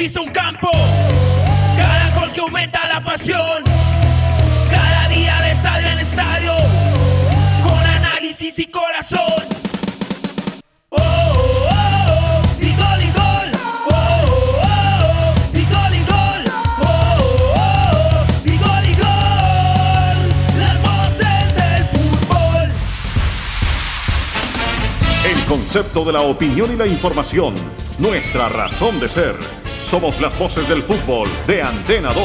Pisa un campo, cada gol que aumenta la pasión, cada día de estadio en estadio, con análisis y corazón. Oh, oh, oh, y gol y gol. Oh, oh, oh, y gol y gol. Oh, oh, oh, y gol y gol. Las voces del fútbol. El concepto de la opinión y la información. Nuestra razón de ser. Somos las voces del fútbol de Antena 2.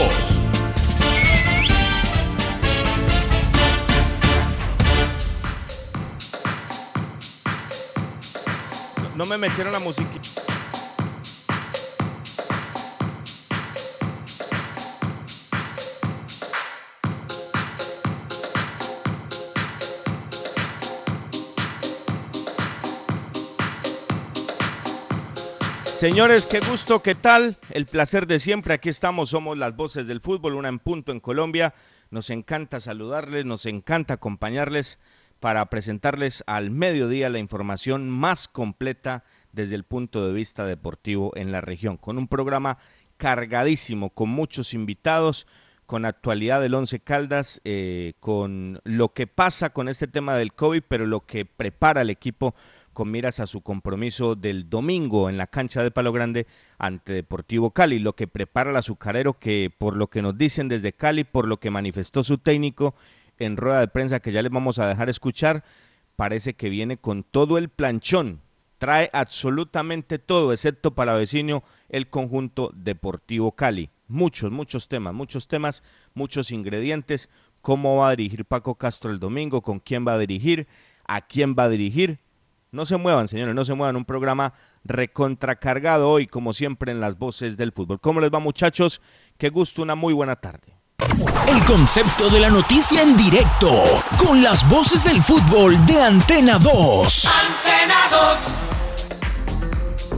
No me metieron la música. Señores, qué gusto, qué tal. El placer de siempre. Aquí estamos, somos las voces del fútbol, una en punto en Colombia. Nos encanta saludarles, nos encanta acompañarles para presentarles al mediodía la información más completa desde el punto de vista deportivo en la región, con un programa cargadísimo, con muchos invitados, con actualidad del Once Caldas, eh, con lo que pasa con este tema del COVID, pero lo que prepara el equipo con miras a su compromiso del domingo en la cancha de Palo Grande ante Deportivo Cali, lo que prepara el azucarero que por lo que nos dicen desde Cali, por lo que manifestó su técnico en rueda de prensa que ya les vamos a dejar escuchar, parece que viene con todo el planchón, trae absolutamente todo, excepto para vecino el conjunto Deportivo Cali. Muchos, muchos temas, muchos temas, muchos ingredientes, cómo va a dirigir Paco Castro el domingo, con quién va a dirigir, a quién va a dirigir, no se muevan, señores, no se muevan. Un programa recontracargado hoy, como siempre, en las voces del fútbol. ¿Cómo les va, muchachos? Qué gusto, una muy buena tarde. El concepto de la noticia en directo, con las voces del fútbol de Antena 2. Antena 2.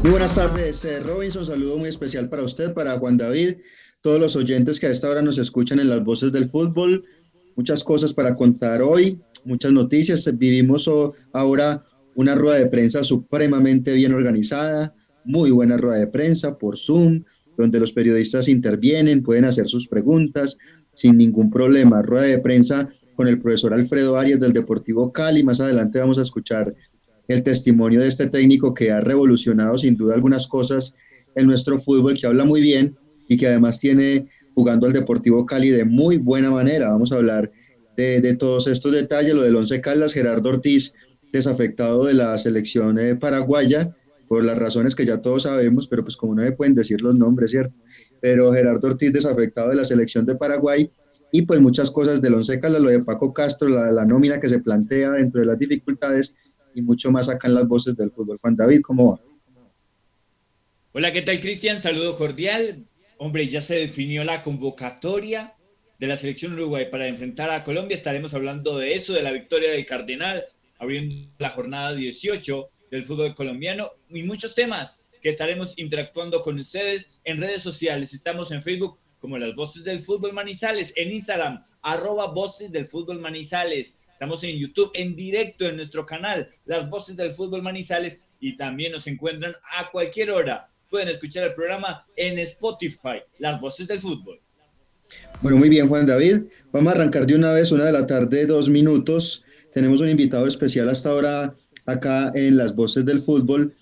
Muy buenas tardes, eh, Robinson. Saludo muy especial para usted, para Juan David, todos los oyentes que a esta hora nos escuchan en las voces del fútbol. Muchas cosas para contar hoy, muchas noticias. Vivimos ahora una rueda de prensa supremamente bien organizada, muy buena rueda de prensa por Zoom, donde los periodistas intervienen, pueden hacer sus preguntas sin ningún problema. Rueda de prensa con el profesor Alfredo Arias del Deportivo Cali. Más adelante vamos a escuchar el testimonio de este técnico que ha revolucionado sin duda algunas cosas en nuestro fútbol, que habla muy bien y que además tiene jugando al Deportivo Cali de muy buena manera. Vamos a hablar de, de todos estos detalles, lo del Once Caldas, Gerardo Ortiz desafectado de la selección eh, paraguaya por las razones que ya todos sabemos, pero pues como no me pueden decir los nombres, ¿cierto? Pero Gerardo Ortiz desafectado de la selección de Paraguay y pues muchas cosas del Once Caldas, lo de Paco Castro, la, la nómina que se plantea dentro de las dificultades y mucho más acá en las voces del fútbol. Juan David, ¿cómo va? Hola, ¿qué tal Cristian? Saludo cordial. Hombre, ya se definió la convocatoria de la selección Uruguay para enfrentar a Colombia. Estaremos hablando de eso, de la victoria del Cardenal, abriendo la jornada 18 del fútbol colombiano y muchos temas que estaremos interactuando con ustedes en redes sociales. Estamos en Facebook como las voces del fútbol Manizales, en Instagram, arroba voces del fútbol Manizales. Estamos en YouTube en directo en nuestro canal, las voces del fútbol Manizales, y también nos encuentran a cualquier hora. Pueden escuchar el programa en Spotify, las voces del fútbol. Bueno, muy bien, Juan David. Vamos a arrancar de una vez, una de la tarde, dos minutos. Tenemos un invitado especial hasta ahora acá en las voces del fútbol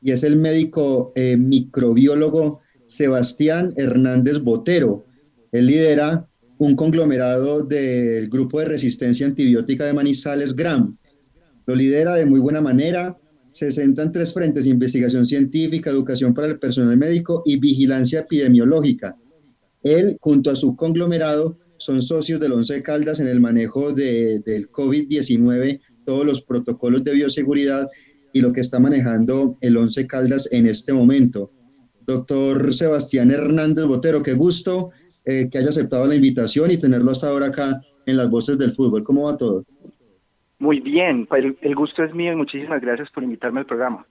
y es el médico eh, microbiólogo Sebastián Hernández Botero. Él lidera un conglomerado del Grupo de Resistencia Antibiótica de Manizales, GRAM. Lo lidera de muy buena manera, se centra en tres frentes, investigación científica, educación para el personal médico y vigilancia epidemiológica. Él, junto a su conglomerado, son socios del Once Caldas en el manejo de, del COVID-19, todos los protocolos de bioseguridad y lo que está manejando el Once Caldas en este momento. Doctor Sebastián Hernández Botero, qué gusto eh, que haya aceptado la invitación y tenerlo hasta ahora acá en las voces del fútbol. ¿Cómo va todo? Muy bien, el, gusto es mío y muchísimas gracias por invitarme al programa.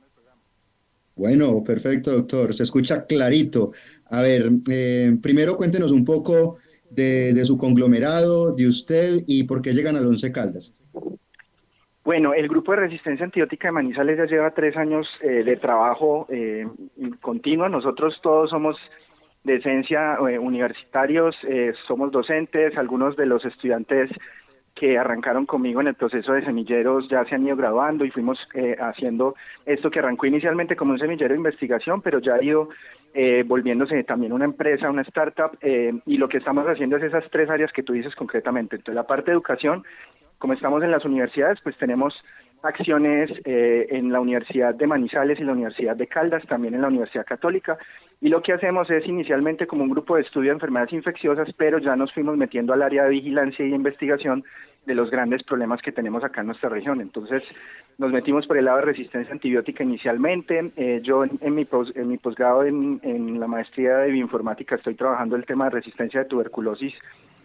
Bueno, perfecto, doctor. Se escucha clarito. A ver, eh, primero cuéntenos un poco de, su conglomerado, de usted y por qué llegan al Once Caldas. Bueno, el grupo de resistencia antibiótica de Manizales ya lleva tres años eh, de trabajo eh, continuo. Nosotros todos somos de esencia universitarios, somos docentes, algunos de los estudiantes que arrancaron conmigo en el proceso de semilleros ya se han ido graduando y fuimos eh, haciendo esto que arrancó inicialmente como un semillero de investigación, pero ya ha ido eh, volviéndose también una empresa, una startup, eh, y lo que estamos haciendo es esas tres áreas que tú dices concretamente. Entonces, la parte de educación, como estamos en las universidades, pues tenemos acciones en la Universidad de Manizales y la Universidad de Caldas, también en la Universidad Católica, y lo que hacemos es inicialmente como un grupo de estudio de enfermedades infecciosas, pero ya nos fuimos metiendo al área de vigilancia y investigación de los grandes problemas que tenemos acá en nuestra región. Entonces, nos metimos por el lado de resistencia antibiótica inicialmente. Eh, yo en, mi, en mi posgrado en, en, la maestría de bioinformática estoy trabajando el tema de resistencia de tuberculosis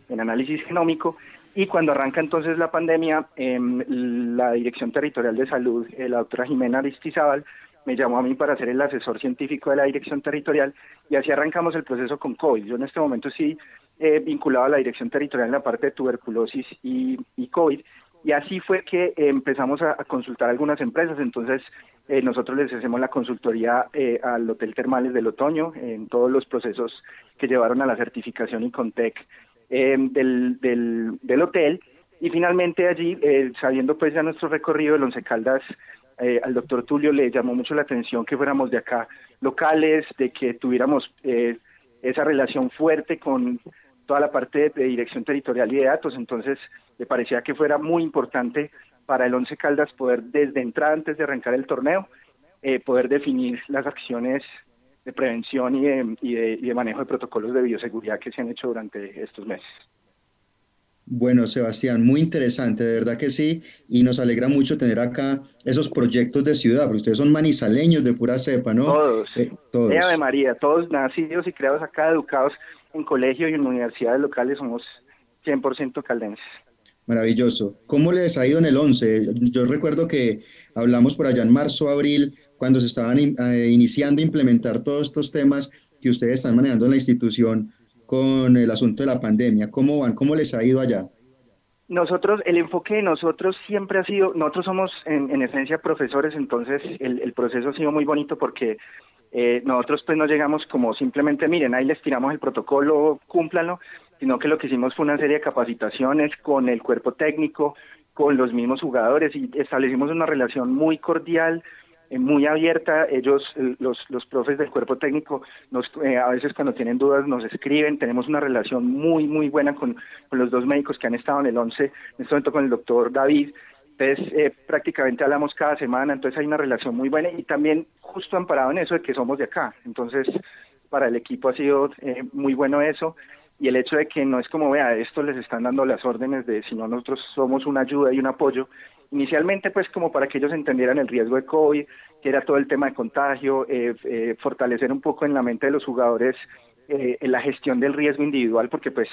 en análisis genómico. Y cuando arranca entonces la pandemia, eh, la Dirección Territorial de Salud, eh, la doctora Jimena Aristizábal, me llamó a mí para ser el asesor científico de la dirección territorial y así arrancamos el proceso con COVID. Yo en este momento sí eh, vinculado a la dirección territorial en la parte de tuberculosis y, COVID y así fue que empezamos a, consultar algunas empresas. Entonces, eh, nosotros les hacemos la consultoría eh, al Hotel Termales del Otoño en todos los procesos que llevaron a la certificación ICONTEC eh, del, del, del, hotel. Y finalmente allí, sabiendo pues ya nuestro recorrido, el Once Caldas eh, al doctor Tulio le llamó mucho la atención que fuéramos de acá locales, de que tuviéramos eh, esa relación fuerte con toda la parte de, dirección territorial y de datos, entonces le parecía que fuera muy importante para el Once Caldas poder desde entrada, antes de arrancar el torneo, eh, poder definir las acciones de prevención y y de manejo de protocolos de bioseguridad que se han hecho durante estos meses. Bueno, Sebastián, muy interesante, de verdad que sí, y nos alegra mucho tener acá esos proyectos de ciudad, porque ustedes son manizaleños de pura cepa, ¿no? Todos, eh, todos. de María, todos nacidos y creados acá, educados en colegio y en universidades locales, somos 100% caldenses. Maravilloso. ¿Cómo les ha ido en el 11? Yo recuerdo que hablamos por allá en marzo, abril, cuando se estaban eh, iniciando a implementar todos estos temas que ustedes están manejando en la institución con el asunto de la pandemia. ¿Cómo van? ¿Cómo les ha ido allá? Nosotros, el enfoque de nosotros siempre ha sido, nosotros somos en, esencia profesores, entonces el, proceso ha sido muy bonito porque eh, nosotros pues no llegamos como simplemente, miren, ahí les tiramos el protocolo, cúmplanlo, sino que lo que hicimos fue una serie de capacitaciones con el cuerpo técnico, con los mismos jugadores y establecimos una relación muy cordial, eh, muy abierta. Ellos, los, los profes del cuerpo técnico, nos, eh, a veces cuando tienen dudas nos escriben. Tenemos una relación muy, muy buena con, los dos médicos que han estado en el 11, en este momento con el doctor David. Entonces, eh, prácticamente hablamos cada semana, entonces hay una relación muy buena y también justo amparado en eso de que somos de acá. Entonces, para el equipo ha sido muy bueno eso y el hecho de que no es como, vea, esto les están dando las órdenes de, sino nosotros somos una ayuda y un apoyo, Inicialmente, pues como para que ellos entendieran el riesgo de COVID, que era todo el tema de contagio, eh, eh, fortalecer un poco en la mente de los jugadores eh, la gestión del riesgo individual, porque pues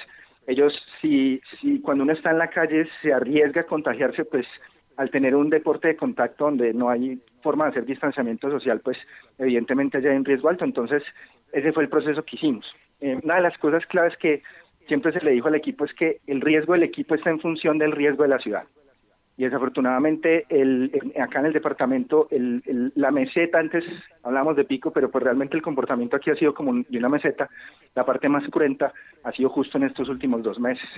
ellos, si, si cuando uno está en la calle se arriesga a contagiarse, pues al tener un deporte de contacto donde no hay forma de hacer distanciamiento social, pues evidentemente ya hay un riesgo alto. Entonces, ese fue el proceso que hicimos. Una de las cosas claves que siempre se le dijo al equipo es que el riesgo del equipo está en función del riesgo de la ciudad. Y desafortunadamente el, acá en el departamento el, la meseta antes hablamos de pico pero pues realmente el comportamiento aquí ha sido como de una meseta la parte más cruenta ha sido justo en estos últimos dos meses.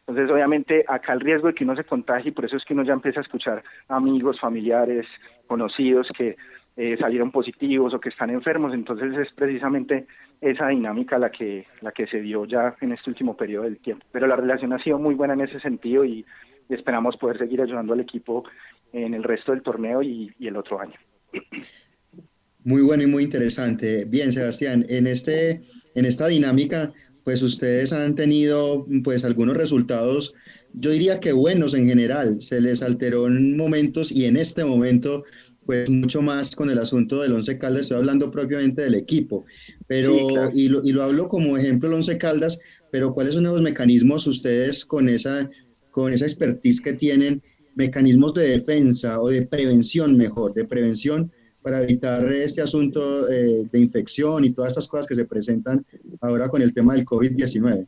Entonces obviamente acá el riesgo de que uno se contagie por eso es que uno ya empieza a escuchar amigos familiares conocidos que eh, salieron positivos o que están enfermos. Entonces es precisamente esa dinámica la que, la que se dio ya en este último periodo del tiempo. Pero la relación ha sido muy buena en ese sentido y, esperamos poder seguir ayudando al equipo en el resto del torneo y, y el otro año. Muy bueno y muy interesante. Bien, Sebastián, en, este, en esta dinámica, pues ustedes han tenido pues algunos resultados, yo diría que buenos en general. Se les alteró en momentos y en este momento pues mucho más con el asunto del Once Caldas, estoy hablando propiamente del equipo, pero, y, lo, y, lo, hablo como ejemplo el Once Caldas, pero ¿cuáles son los mecanismos ustedes con esa, con esa expertise que tienen, mecanismos de defensa o de prevención mejor, de prevención para evitar este asunto eh, de infección y todas estas cosas que se presentan ahora con el tema del COVID-19?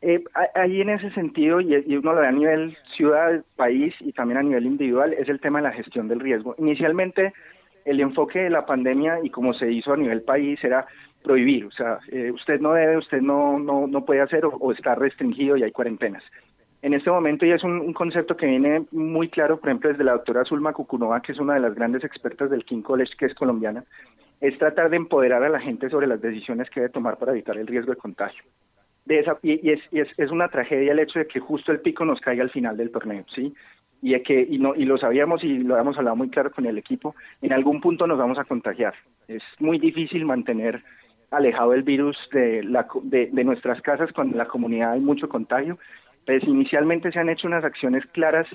Eh, ahí en ese sentido, y, uno lo ve a nivel ciudad, país y también a nivel individual, es el tema de la gestión del riesgo. Inicialmente, el enfoque de la pandemia y como se hizo a nivel país era prohibir, o sea, eh, usted no debe, usted no, no, no puede hacer o, está restringido y hay cuarentenas. En este momento ya es un, concepto que viene muy claro, por ejemplo, desde la doctora Zulma Cucunova, que es una de las grandes expertas del King College, que es colombiana, es tratar de empoderar a la gente sobre las decisiones que debe tomar para evitar el riesgo de contagio de esa, y, es, es, es, una tragedia el hecho de que justo el pico nos caiga al final del torneo, ¿sí? Y, que, y, no, y lo sabíamos y lo habíamos hablado muy claro con el equipo, en algún punto nos vamos a contagiar. Es muy difícil mantener alejado el virus de, la, de, de nuestras casas cuando en la comunidad hay mucho contagio. Pues inicialmente se han hecho unas acciones claras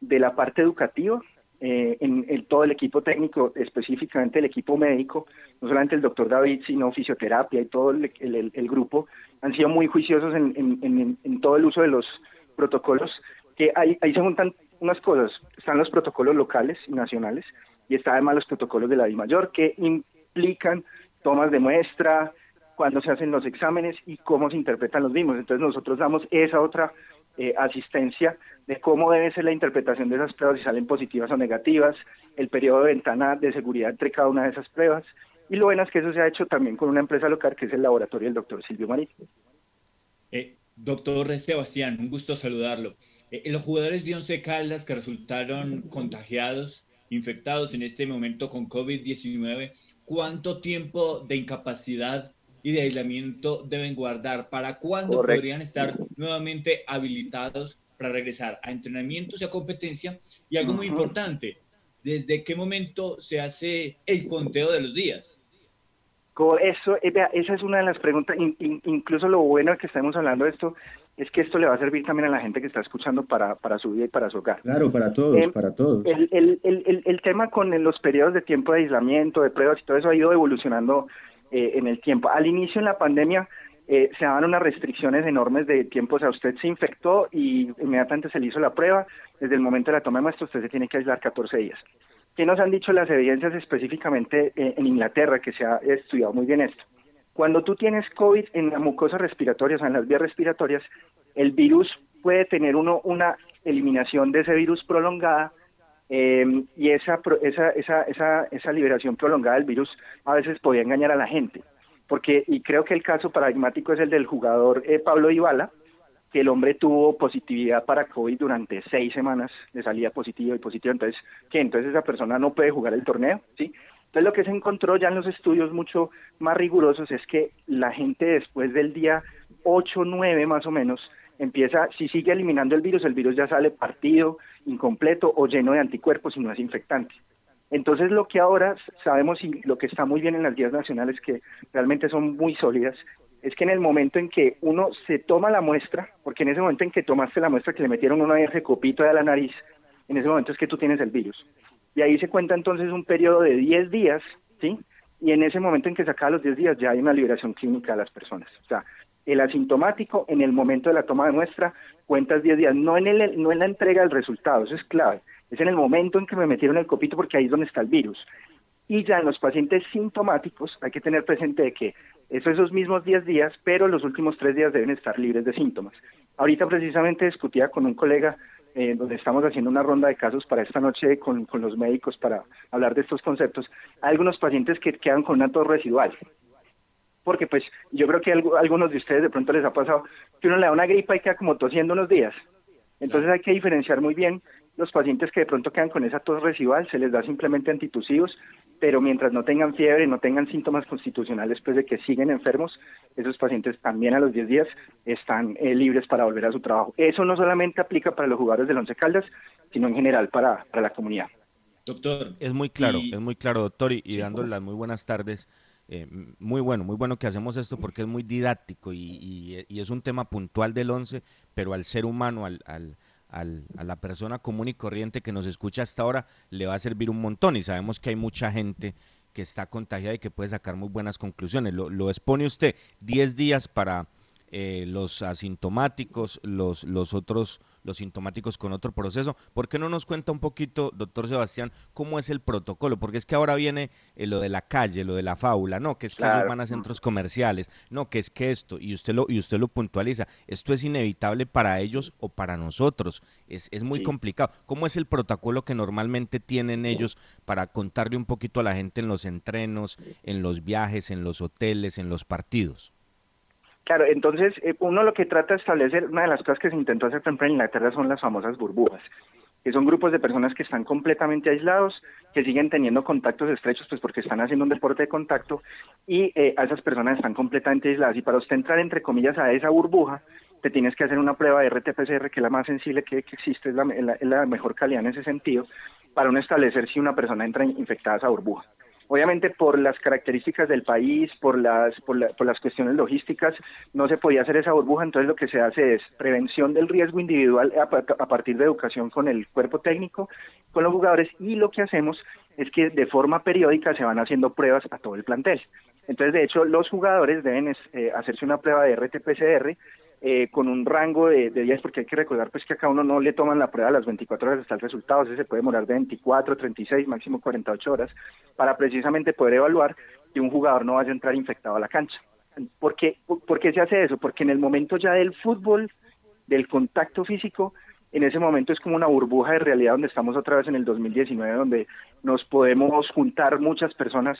de la parte educativa, eh, en, todo el equipo técnico, específicamente el equipo médico, no solamente el doctor David, sino fisioterapia y todo el, grupo, han sido muy juiciosos en, todo el uso de los protocolos, que ahí, ahí se juntan unas cosas, están los protocolos locales y nacionales, y están además los protocolos de la mayor que implican tomas de muestra, cuando se hacen los exámenes y cómo se interpretan los mismos. Entonces nosotros damos esa otra eh, asistencia de cómo debe ser la interpretación de esas pruebas, si salen positivas o negativas, el periodo de ventana de seguridad entre cada una de esas pruebas. Y lo bueno es que eso se ha hecho también con una empresa local que es el laboratorio del doctor Silvio Marín. Eh, doctor Sebastián, un gusto saludarlo. Eh, los jugadores de Once Caldas que resultaron contagiados, infectados en este momento con COVID-19, ¿cuánto tiempo de incapacidad y de aislamiento deben guardar? ¿Para cuándo podrían estar nuevamente habilitados para regresar a entrenamientos y a competencia? Y algo muy importante, ¿desde qué momento se hace el conteo de los días? Eso, eh, esa es una de las preguntas, incluso lo bueno que estamos hablando de esto es que esto le va a servir también a la gente que está escuchando para, para su vida y para su hogar. Claro, para todos, para todos. El, el, el, el, tema con los periodos de tiempo de aislamiento, de pruebas y todo eso ha ido evolucionando eh, en el tiempo. Al inicio en la pandemia eh, se daban unas restricciones enormes de tiempo, o sea, usted se infectó y inmediatamente se le hizo la prueba, desde el momento de la toma de muestra usted se tiene que aislar 14 días. ¿Qué nos han dicho las evidencias específicamente eh, en Inglaterra, que se ha estudiado muy bien esto? Cuando tú tienes COVID en la mucosa respiratoria, o en las vías respiratorias, el virus puede tener uno una eliminación de ese virus prolongada eh, y esa, esa, esa, esa, esa liberación prolongada del virus a veces podía engañar a la gente. Porque, y creo que el caso paradigmático es el del jugador eh, Pablo Ibala, que el hombre tuvo positividad para COVID durante seis semanas, de salida positiva y positiva, entonces, que entonces esa persona no puede jugar el torneo, ¿sí? Entonces lo que se encontró ya en los estudios mucho más rigurosos es que la gente después del día 8, 9 más o menos, empieza, si sigue eliminando el virus, el virus ya sale partido, incompleto o lleno de anticuerpos y no es infectante. Entonces lo que ahora sabemos y lo que está muy bien en las guías nacionales que realmente son muy sólidas es que en el momento en que uno se toma la muestra, porque en ese momento en que tomaste la muestra que le metieron una ese copito de la nariz, en ese momento es que tú tienes el virus. Y ahí se cuenta entonces un periodo de 10 días, ¿sí? Y en ese momento en que se acaba los 10 días ya hay una liberación clínica de las personas. O sea, el asintomático en el momento de la toma de muestra cuentas 10 días, no en, el, no en la entrega del resultado, eso es clave, es en el momento en que me metieron el copito porque ahí es donde está el virus. Y ya en los pacientes sintomáticos hay que tener presente de que eso esos mismos 10 días, pero los últimos 3 días deben estar libres de síntomas. Ahorita precisamente discutía con un colega eh, donde estamos haciendo una ronda de casos para esta noche con, los médicos para hablar de estos conceptos. Hay algunos pacientes que quedan con una tos residual, porque pues yo creo que a algunos de ustedes de pronto les ha pasado que uno le da una gripa y queda como tosiendo unos días. Entonces hay que diferenciar muy bien los pacientes que de pronto quedan con esa tos residual, se les da simplemente antitusivos, pero mientras no tengan fiebre, no tengan síntomas constitucionales, pues de que siguen enfermos, esos pacientes también a los 10 días están eh, libres para volver a su trabajo. Eso no solamente aplica para los jugadores del Once Caldas, sino en general para, para la comunidad. Doctor. Es muy claro, es muy claro, doctor, y, dándole las muy buenas tardes. Eh, muy bueno, muy bueno que hacemos esto porque es muy didáctico y, y, es un tema puntual del 11, pero al ser humano, al, al, a la persona común y corriente que nos escucha hasta ahora le va a servir un montón y sabemos que hay mucha gente que está contagiada y que puede sacar muy buenas conclusiones. Lo, lo expone usted 10 días para eh, los asintomáticos, los, los otros, los sintomáticos con otro proceso. ¿Por qué no nos cuenta un poquito, doctor Sebastián, cómo es el protocolo? Porque es que ahora viene eh, lo de la calle, lo de la fábula, no, que es que ellos van a centros comerciales, no, que es que esto, y usted lo, y usted lo puntualiza, esto es inevitable para ellos o para nosotros, es, es muy complicado. ¿Cómo es el protocolo que normalmente tienen ellos para contarle un poquito a la gente en los entrenos, en los viajes, en los hoteles, en los partidos? Claro, entonces eh, uno lo que trata de establecer, una de las cosas que se intentó hacer siempre en Inglaterra son las famosas burbujas, que son grupos de personas que están completamente aislados, que siguen teniendo contactos estrechos, pues porque están haciendo un deporte de contacto, y eh, a esas personas están completamente aisladas. Y para usted entrar, entre comillas, a esa burbuja, te tienes que hacer una prueba de RT-PCR, que es la más sensible que, existe, es la, mejor calidad en ese sentido, para uno establecer si una persona entra infectada a esa burbuja. Obviamente por las características del país, por las, por, las cuestiones logísticas, no se podía hacer esa burbuja, entonces lo que se hace es prevención del riesgo individual a, partir de educación con el cuerpo técnico, con los jugadores, y lo que hacemos es que de forma periódica se van haciendo pruebas a todo el plantel. Entonces, de hecho, los jugadores deben eh, hacerse una prueba de RT-PCR eh, con un rango de, días, porque hay que recordar pues que a cada uno no le toman la prueba a las 24 horas hasta el resultado, ese se puede demorar de 24, 36, máximo 48 horas, para precisamente poder evaluar que un jugador no vaya a entrar infectado a la cancha. ¿Por qué, ¿Por qué se hace eso? Porque en el momento ya del fútbol, del contacto físico, en ese momento es como una burbuja de realidad donde estamos otra vez en el 2019, donde nos podemos juntar muchas personas.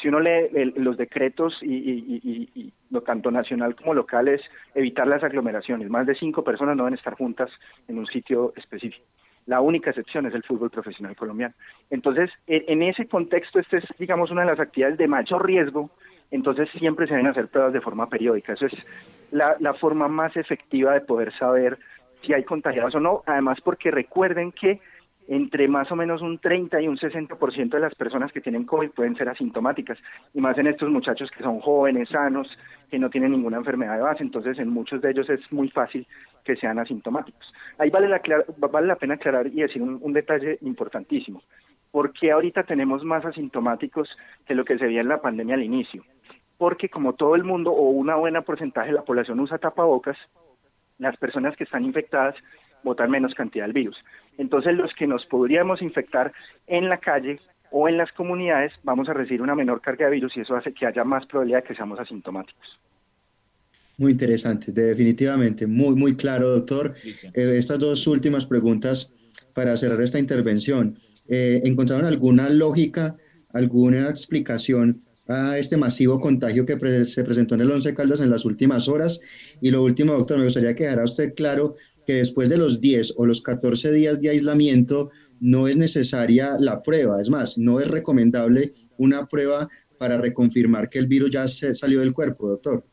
Si uno lee los decretos y, tanto nacional como local es evitar las aglomeraciones. Más de cinco personas no deben estar juntas en un sitio específico. La única excepción es el fútbol profesional colombiano. Entonces, en, ese contexto, esta es, digamos, una de las actividades de mayor riesgo entonces siempre se deben hacer pruebas de forma periódica. Eso es la, forma más efectiva de poder saber si hay contagiados o no, además porque recuerden que entre más o menos un 30 y un 60% de las personas que tienen COVID pueden ser asintomáticas, y más en estos muchachos que son jóvenes, sanos, que no tienen ninguna enfermedad de base, entonces en muchos de ellos es muy fácil que sean asintomáticos. Ahí vale la, vale la pena aclarar y decir un, detalle importantísimo. ¿Por qué ahorita tenemos más asintomáticos que lo que se veía en la pandemia al inicio? Porque como todo el mundo o una buena porcentaje de la población usa tapabocas, las personas que están infectadas botan menos cantidad del virus. Entonces los que nos podríamos infectar en la calle o en las comunidades vamos a recibir una menor carga de virus y eso hace que haya más probabilidad de que seamos asintomáticos. Muy interesante, definitivamente, muy, muy claro, doctor. Eh, estas dos últimas preguntas para cerrar esta intervención. Eh, ¿Encontraron alguna lógica, alguna explicación a este masivo contagio que se presentó en el Once Caldas en las últimas horas. Y lo último, doctor, me gustaría que dejara usted claro que después de los 10 o los 14 días de aislamiento no es necesaria la prueba. Es más, no es recomendable una prueba para reconfirmar que el virus ya se salió del cuerpo, doctor.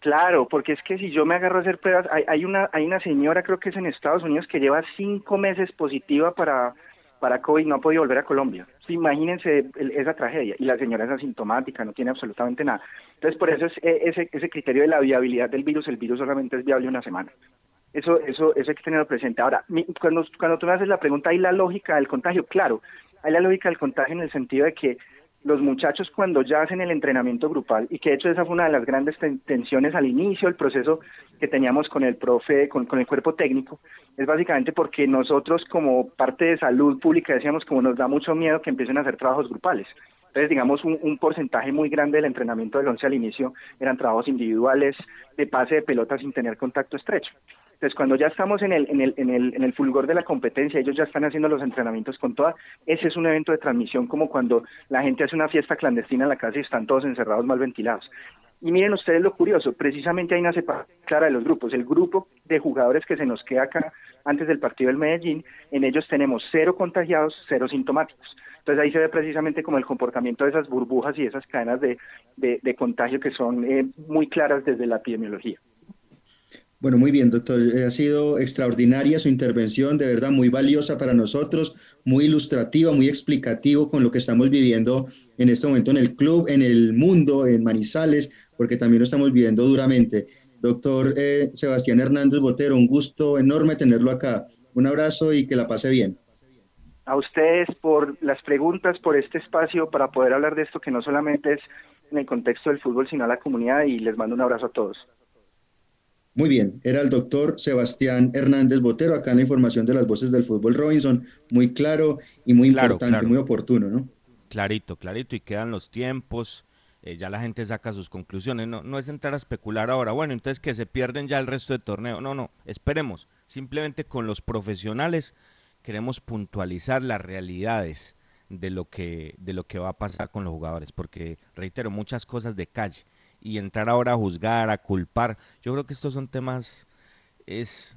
Claro, porque es que si yo me agarro a hacer pruebas, hay, hay, una, hay una señora, creo que es en Estados Unidos, que lleva cinco meses positiva para, para COVID, no ha podido volver a Colombia imagínense esa tragedia y la señora es asintomática, no tiene absolutamente nada. Entonces, por eso es e, ese, ese criterio de la viabilidad del virus, el virus solamente es viable una semana. Eso, eso, eso hay que tenerlo presente. Ahora, cuando, cuando tú me haces la pregunta, ¿hay la lógica del contagio? Claro, hay la lógica del contagio en el sentido de que los muchachos cuando ya hacen el entrenamiento grupal, y que de hecho esa fue una de las grandes tensiones al inicio del proceso que teníamos con el profe, con, con el cuerpo técnico, es básicamente porque nosotros como parte de salud pública decíamos como nos da mucho miedo que empiecen a hacer trabajos grupales. Entonces, digamos, un, un, porcentaje muy grande del entrenamiento del once al inicio eran trabajos individuales, de pase de pelota sin tener contacto estrecho. Entonces, cuando ya estamos en el, en el, en el, en el fulgor de la competencia, ellos ya están haciendo los entrenamientos con toda, ese es un evento de transmisión como cuando la gente hace una fiesta clandestina en la casa y están todos encerrados mal ventilados. Y miren ustedes lo curioso, precisamente hay una separación clara de los grupos. El grupo de jugadores que se nos queda acá antes del partido del Medellín, en ellos tenemos cero contagiados, cero sintomáticos. Entonces ahí se ve precisamente como el comportamiento de esas burbujas y esas cadenas de, de, contagio que son eh, muy claras desde la epidemiología. Bueno, muy bien, doctor. Eh, ha sido extraordinaria su intervención, de verdad muy valiosa para nosotros, muy ilustrativa, muy explicativo con lo que estamos viviendo en este momento en el club, en el mundo, en Manizales, porque también lo estamos viviendo duramente. Doctor eh, Sebastián Hernández Botero, un gusto enorme tenerlo acá. Un abrazo y que la pase bien. A ustedes por las preguntas, por este espacio para poder hablar de esto que no solamente es en el contexto del fútbol, sino a la comunidad y les mando un abrazo a todos. Muy bien, era el doctor Sebastián Hernández Botero, acá en la información de las voces del fútbol Robinson, muy claro y muy importante, muy oportuno, ¿no? Clarito, clarito, y quedan los tiempos, eh, ya la gente saca sus conclusiones, no, no es entrar a especular ahora, bueno, entonces que se pierden ya el resto del torneo, no, no, esperemos, simplemente con los profesionales queremos puntualizar las realidades de lo que, de lo que va a pasar con los jugadores, porque reitero, muchas cosas de calle y entrar ahora a juzgar, a culpar. Yo creo que estos son temas, es,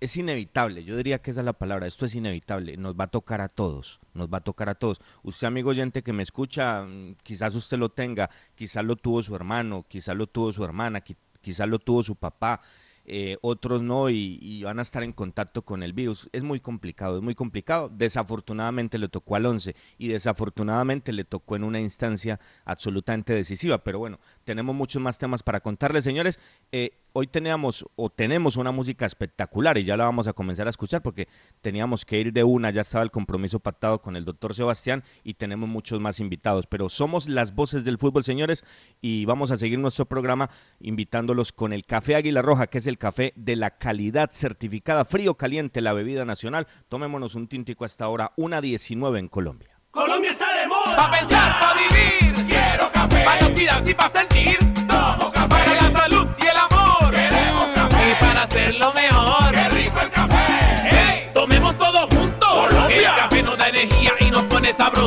es inevitable, yo diría que esa es la palabra, esto es inevitable, nos va a tocar a todos, nos va a tocar a todos. Usted, amigo oyente que me escucha, mm, quizás usted lo tenga, quizás lo tuvo su hermano, quizás lo tuvo su hermana, quizás lo tuvo su papá, eh, otros no y, van a estar en contacto con el virus. Es muy complicado, es muy complicado. Desafortunadamente le tocó al 11 y desafortunadamente le tocó en una instancia absolutamente decisiva. Pero bueno, tenemos muchos más temas para contarles, señores. Eh, hoy teníamos o tenemos una música espectacular y ya la vamos a comenzar a escuchar porque teníamos que ir de una, ya estaba el compromiso pactado con el doctor Sebastián y tenemos muchos más invitados, pero somos las voces del fútbol, señores, y vamos a seguir nuestro programa invitándolos con el café Águila Roja, que es el café de la calidad certificada frío caliente, la bebida nacional. Tomémonos un tintico hasta ahora, una 19 en Colombia. Colombia está de moda. Pa' pensar, pa' vivir. Quiero café. Pa' y pa' sentir.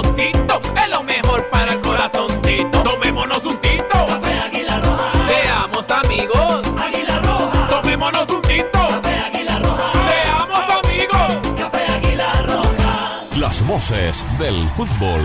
Sabrosito. Es lo mejor para el corazoncito. Tomémonos un tinto. Café Águila Roja. Seamos amigos. Águila Roja. Tomémonos un tinto. Café Águila Roja. Seamos amigos. Café Águila Roja. Las voces del fútbol.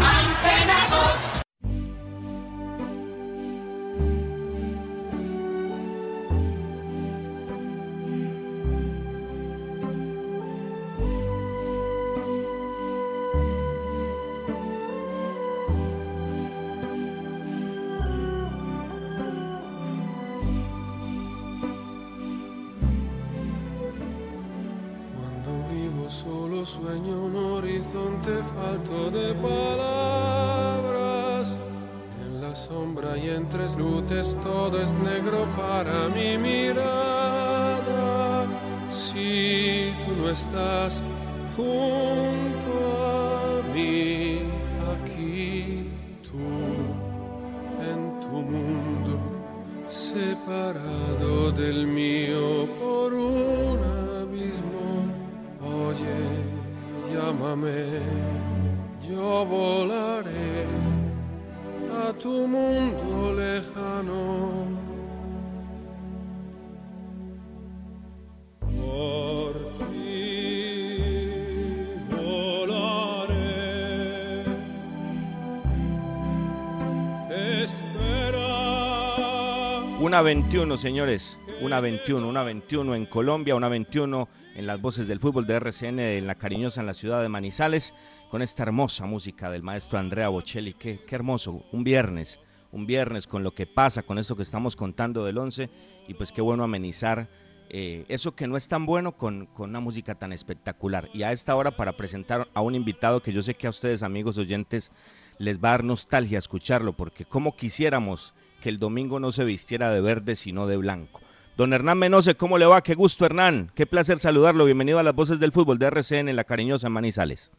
Una 21, señores. Una 21, una 21 en Colombia, una 21 en las voces del fútbol de RCN en la cariñosa en la ciudad de Manizales, con esta hermosa música del maestro Andrea Bocelli. Qué, qué hermoso, un viernes, un viernes con lo que pasa, con esto que estamos contando del 11, y pues qué bueno amenizar eh, eso que no es tan bueno con, con, una música tan espectacular. Y a esta hora para presentar a un invitado que yo sé que a ustedes amigos oyentes les va a dar nostalgia escucharlo, porque como quisiéramos que el domingo no se vistiera de verde sino de blanco. Don Hernán Menose, ¿cómo le va? Qué gusto, Hernán. Qué placer saludarlo. Bienvenido a las voces del fútbol de RCN en la cariñosa Manizales.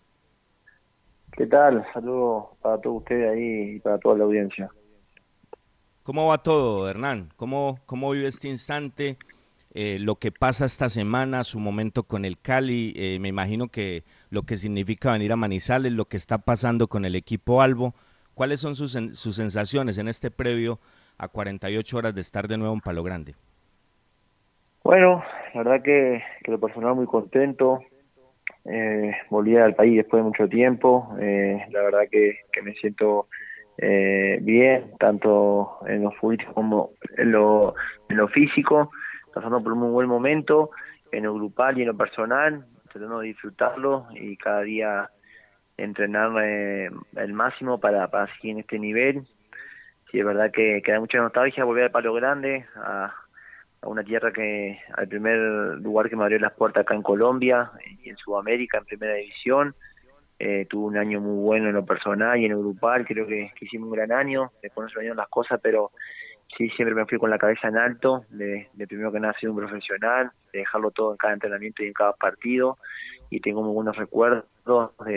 ¿Qué tal? Saludos para todos ustedes ahí y para toda la audiencia. ¿Cómo va todo, Hernán? ¿Cómo, cómo vive este instante? Eh, lo que pasa esta semana, su momento con el Cali, eh, me imagino que lo que significa venir a Manizales, lo que está pasando con el equipo Albo. ¿Cuáles son sus, sus sensaciones en este previo a 48 horas de estar de nuevo en Palo Grande. Bueno, la verdad que, lo personal muy contento. Eh, volví al país después de mucho tiempo. Eh, la verdad que, me siento eh, bien, tanto en lo político como en lo, en lo físico, pasando por un muy buen momento, en lo grupal y en lo personal, tratando de disfrutarlo y cada día entrenar eh, el máximo para, para seguir en este nivel. Sí, es verdad que, queda mucha nostalgia volver al Palo Grande, a, a una tierra que, al primer lugar que me abrió las puertas acá en Colombia y en Sudamérica, en primera división. Eh, tuve un año muy bueno en lo personal y en lo grupal, creo que, hicimos un gran año, después no se venían las cosas, pero sí, siempre me fui con la cabeza en alto, de, primero que nada ser un profesional, de dejarlo todo en cada entrenamiento y en cada partido, y tengo muy buenos recuerdos de, de, de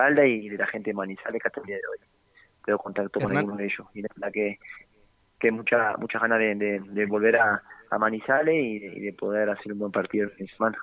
Calda y de la gente de Manizales que hasta el día de hoy tengo contacto con algunos de ellos, y la verdad que, que mucha, muchas ganas de, de, volver a, a Manizales y y de poder hacer un buen partido el fin de semana.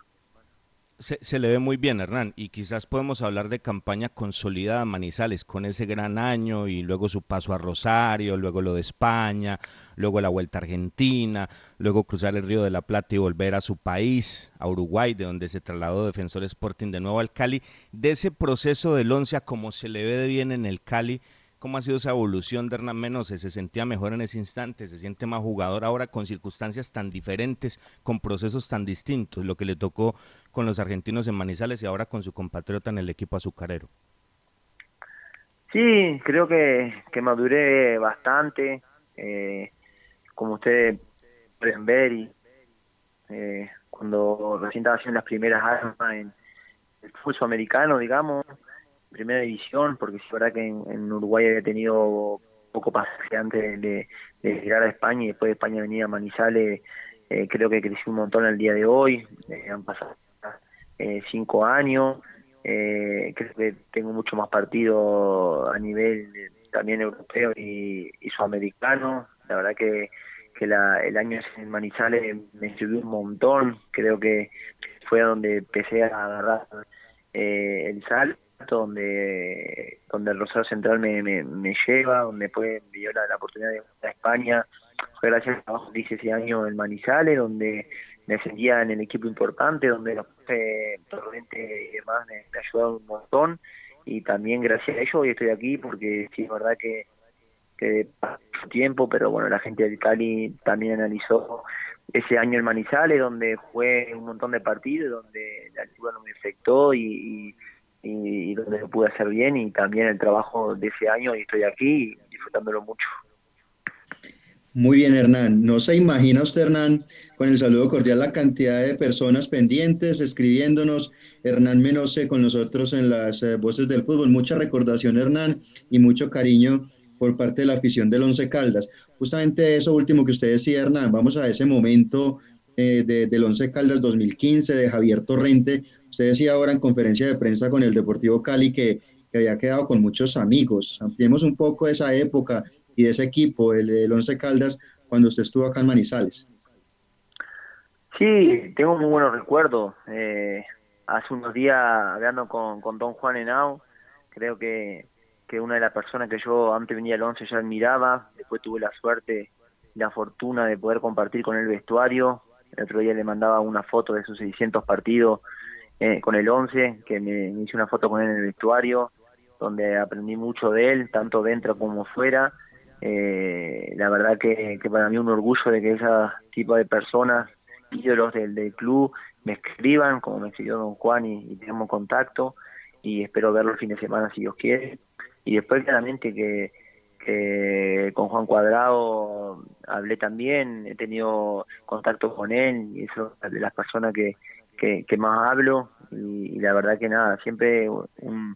Se, le ve muy bien, Hernán, y quizás podemos hablar de campaña consolidada Manizales con ese gran año y luego su paso a Rosario, luego lo de España, luego la vuelta a Argentina, luego cruzar el Río de la Plata y volver a su país, a Uruguay, de donde se trasladó Defensor Sporting de nuevo al Cali. De ese proceso del once a como se le ve bien en el Cali, ¿Cómo ha sido esa evolución de Hernán Menose? ¿Se sentía mejor en ese instante? ¿Se siente más jugador ahora con circunstancias tan diferentes, con procesos tan distintos? Lo que le tocó con los argentinos en Manizales y ahora con su compatriota en el equipo azucarero. Sí, creo que, que maduré bastante. Eh, como ustedes pueden ver, y, eh, cuando recién estaba haciendo las primeras armas en el fútbol americano, digamos, primera división, porque es verdad que en, Uruguay había tenido poco pasaje antes de, llegar a España y después de España venía a Manizales, eh, creo que creció un montón el día de hoy, eh, han pasado eh, cinco años, creo que tengo mucho más partido a nivel también europeo y, sudamericano, la verdad que, que la, el año en Manizales me sirvió un montón, creo que fue donde empecé a agarrar el sal donde donde el Rosario Central me, me, lleva, donde después me dio la, oportunidad de ir a España. Fue gracias al trabajo que hice ese año en Manizales, donde me sentía en el equipo importante, donde los Torrente y demás me, me ayudaron un montón. Y también gracias a ellos hoy estoy aquí, porque sí es verdad que, que pasó tiempo, pero bueno, la gente del Cali también analizó ese año en Manizales, donde jugué un montón de partidos, donde la altura no me afectó y y, donde lo pude hacer bien y también el trabajo de ese año y estoy aquí disfrutándolo mucho. Muy bien, Hernán. No se imagina usted, Hernán, con el saludo cordial, la cantidad de personas pendientes, escribiéndonos. Hernán Menose con nosotros en las eh, voces del fútbol. Mucha recordación, Hernán, y mucho cariño por parte de la afición del Once Caldas. Justamente eso último que usted decía, Hernán, vamos a ese momento eh, del Once Caldas 2015, de Javier Torrente. Usted decía ahora en conferencia de prensa con el Deportivo Cali que, había quedado con muchos amigos. Ampliemos un poco de esa época y de ese equipo, el, el Once Caldas, cuando usted estuvo acá en Manizales. Sí, tengo muy buenos recuerdos. Eh, hace unos días hablando con, con Don Juan Henao, creo que, que una de las personas que yo antes venía al once ya admiraba, después tuve la suerte y la fortuna de poder compartir con el vestuario, el otro día le mandaba una foto de sus 600 partidos eh, con el 11, que me, hice una foto con él en el vestuario, donde aprendí mucho de él, tanto dentro como fuera. Eh, la verdad que, para mí un orgullo de que ese tipo de personas, ídolos del, del club, me escriban, como me escribió don Juan, y, tenemos contacto, y espero verlo el fin de semana si Dios quiere. Y después claramente que, que con Juan Cuadrado hablé también, he tenido contacto con él, y eso de las personas que, que, más hablo, y, la verdad que nada, siempre un,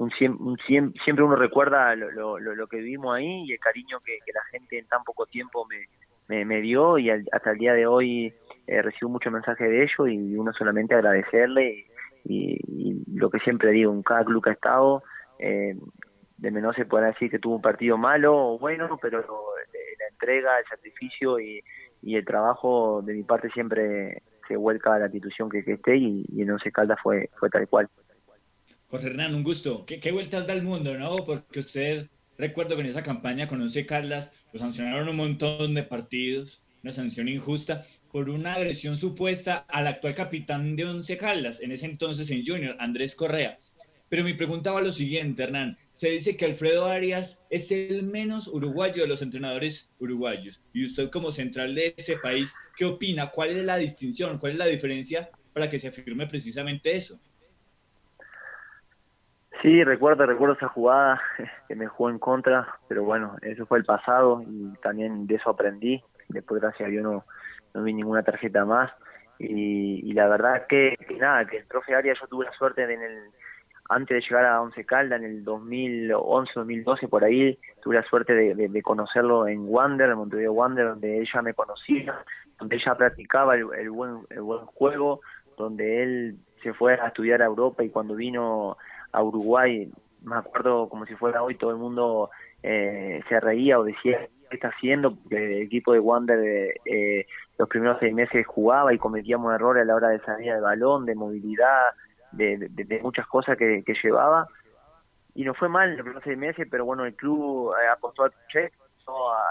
un, siempre uno recuerda lo, lo, lo, que vivimos ahí y el cariño que, la gente en tan poco tiempo me, dio y hasta el día de hoy eh, recibo muchos mensajes de ellos y uno solamente agradecerle y, lo que siempre digo, en cada club que ha estado, eh, de menos se puede decir que tuvo un partido malo o bueno, pero la entrega, el sacrificio y, el trabajo de mi parte siempre se vuelca a la institución que, que esté y, y en Once Caldas fue, fue tal cual. Jorge Hernán, un gusto. ¿Qué, vueltas da el mundo, no? Porque usted recuerdo que en esa campaña con Once Caldas lo sancionaron un montón de partidos, una sanción injusta, por una agresión supuesta al actual capitán de Once Caldas, en ese entonces en Junior, Andrés Correa. Pero mi pregunta va lo siguiente, Hernán. Se dice que Alfredo Arias es el menos uruguayo de los entrenadores uruguayos. Y usted como central de ese país, ¿qué opina? ¿Cuál es la distinción? ¿Cuál es la diferencia para que se afirme precisamente eso? Sí, recuerdo, recuerdo esa jugada que me jugó en contra, pero bueno, eso fue el pasado y también de eso aprendí. Después, gracias a Dios, no, no vi ninguna tarjeta más. Y, la verdad que, que, nada, que el profe Arias yo tuve la suerte de en el, antes de llegar a Once Calda en el 2011, 2012, por ahí, tuve la suerte de, conocerlo en Wander, en Montevideo Wander, donde ella me conocía, donde ella practicaba el, buen, el buen juego, donde él se fue a estudiar a Europa y cuando vino a Uruguay, me acuerdo como si fuera hoy, todo el mundo eh, se reía o decía qué está haciendo, porque el equipo de Wander eh, los primeros seis meses jugaba y cometíamos errores a la hora de salir del balón, de movilidad, de, muchas cosas que, llevaba. Y no fue mal los primeros seis meses, pero bueno, el club eh, apostó al cheque,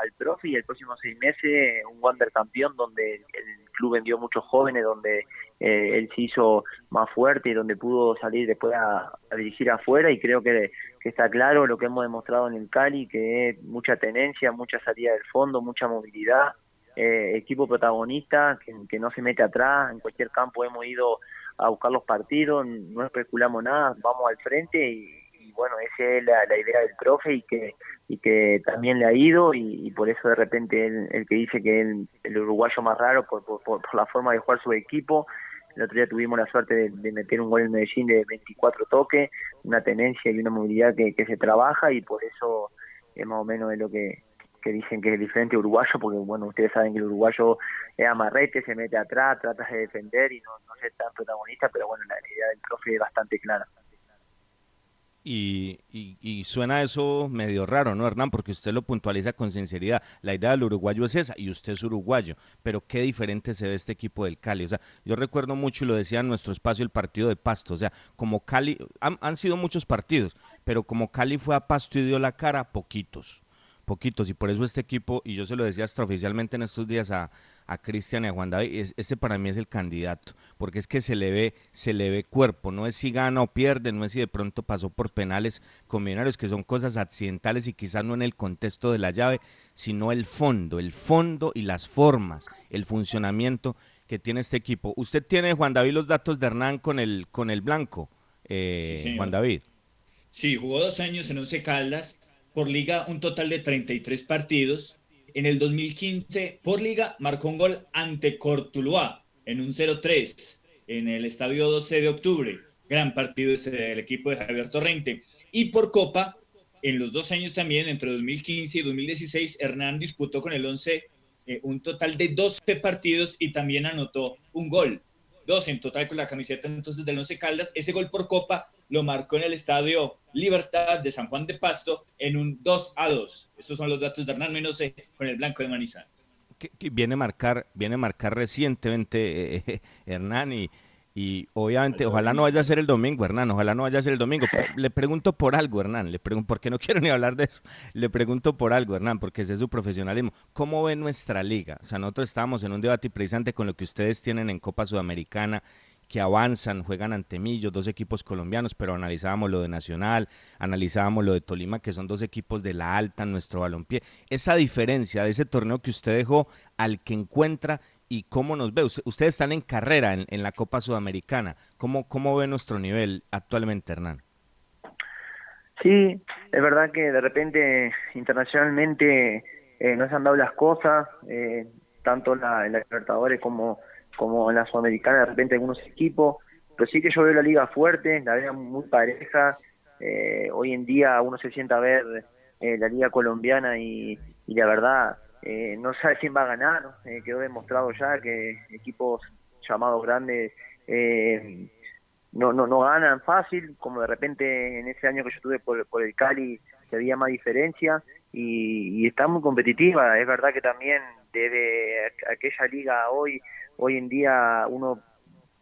al profe y el próximo seis meses un Wander campeón donde el club vendió muchos jóvenes, donde eh, él se hizo más fuerte y donde pudo salir después a, dirigir afuera y creo que, está claro lo que hemos demostrado en el Cali, que es mucha tenencia, mucha salida del fondo, mucha movilidad, eh, equipo protagonista que no se mete atrás, en cualquier campo hemos ido a buscar los partidos, no especulamos nada, vamos al frente y, bueno, esa es la, idea del profe y que y que también le ha ido y, por eso de repente el que dice que es el, uruguayo más raro por, por, la forma de jugar su equipo. El otro día tuvimos la suerte de, meter un gol en Medellín de 24 toques, una tenencia y una movilidad que, que se trabaja y por eso es más o menos es lo que, que dicen que es diferente uruguayo, porque bueno, ustedes saben que el uruguayo es amarrete, se mete atrás, trata de defender y no, ser tan protagonista, pero bueno, la idea del profe es bastante clara. Y, suena eso medio raro, ¿no, Hernán? Porque usted lo puntualiza con sinceridad. La idea del uruguayo es esa, y usted es uruguayo, pero qué diferente se ve este equipo del Cali. O sea, yo recuerdo mucho, y lo decía en nuestro espacio, el partido de Pasto. O sea, como Cali, han, han sido muchos partidos, pero como Cali fue a Pasto y dio la cara, poquitos poquitos y por eso este equipo, y yo se lo decía extraoficialmente en estos días a, a Cristian y a Juan David, este para mí es el candidato, porque es que se le ve, se le ve cuerpo, no es si gana o pierde, no es si de pronto pasó por penales combinarios, que son cosas accidentales y quizás no en el contexto de la llave, sino el fondo, el fondo y las formas, el funcionamiento que tiene este equipo. Usted tiene, Juan David, los datos de Hernán con el, con el blanco, eh, Juan David. Sí, jugó dos años en Once Caldas, por liga un total de 33 partidos. En el 2015, por liga, marcó un gol ante Cortuluá en un 0-3 en el estadio 12 de octubre. Gran partido ese del equipo de Javier Torrente. Y por Copa, en los dos años también, entre 2015 y 2016, Hernán disputó con el 11 eh, un total de 12 partidos y también anotó un gol. Dos en total con la camiseta entonces del 11 Caldas. Ese gol por Copa lo marcó en el estadio Libertad de San Juan de Pasto en un 2 a 2. Esos son los datos de Hernán Menose con el Blanco de Manizales. Que, viene a marcar, viene a marcar recientemente eh, eh, Hernán y, y obviamente, ojalá no vaya a ser el domingo, Hernán, ojalá no vaya a ser el domingo. Le pregunto por algo, Hernán, le pregunto, porque no quiero ni hablar de eso. Le pregunto por algo, Hernán, porque ese es su profesionalismo. ¿Cómo ve nuestra liga? O sea, nosotros estábamos en un debate precisamente con lo que ustedes tienen en Copa Sudamericana que avanzan, juegan ante Millos, dos equipos colombianos, pero analizábamos lo de Nacional, analizábamos lo de Tolima, que son dos equipos de la alta en nuestro balompié. Esa diferencia de ese torneo que usted dejó al que encuentra y cómo nos ve. Ustedes están en carrera en, la Copa Sudamericana. ¿Cómo, ¿Cómo ve nuestro nivel actualmente, Hernán? Sí, es verdad que de repente internacionalmente eh, no se han dado las cosas, eh, tanto la, en la Libertadores como como en la Sudamericana de repente algunos equipos, pero sí que yo veo la liga fuerte, la veo muy pareja, eh, hoy en día uno se sienta a ver eh, la liga colombiana y, la verdad eh, no sabe quién va a ganar, quedó demostrado ya que equipos llamados grandes no, no, no ganan fácil, como de repente en ese año que yo tuve por, por el Cali se había más diferencia y, y está muy competitiva, es verdad que también desde aquella liga hoy hoy en día uno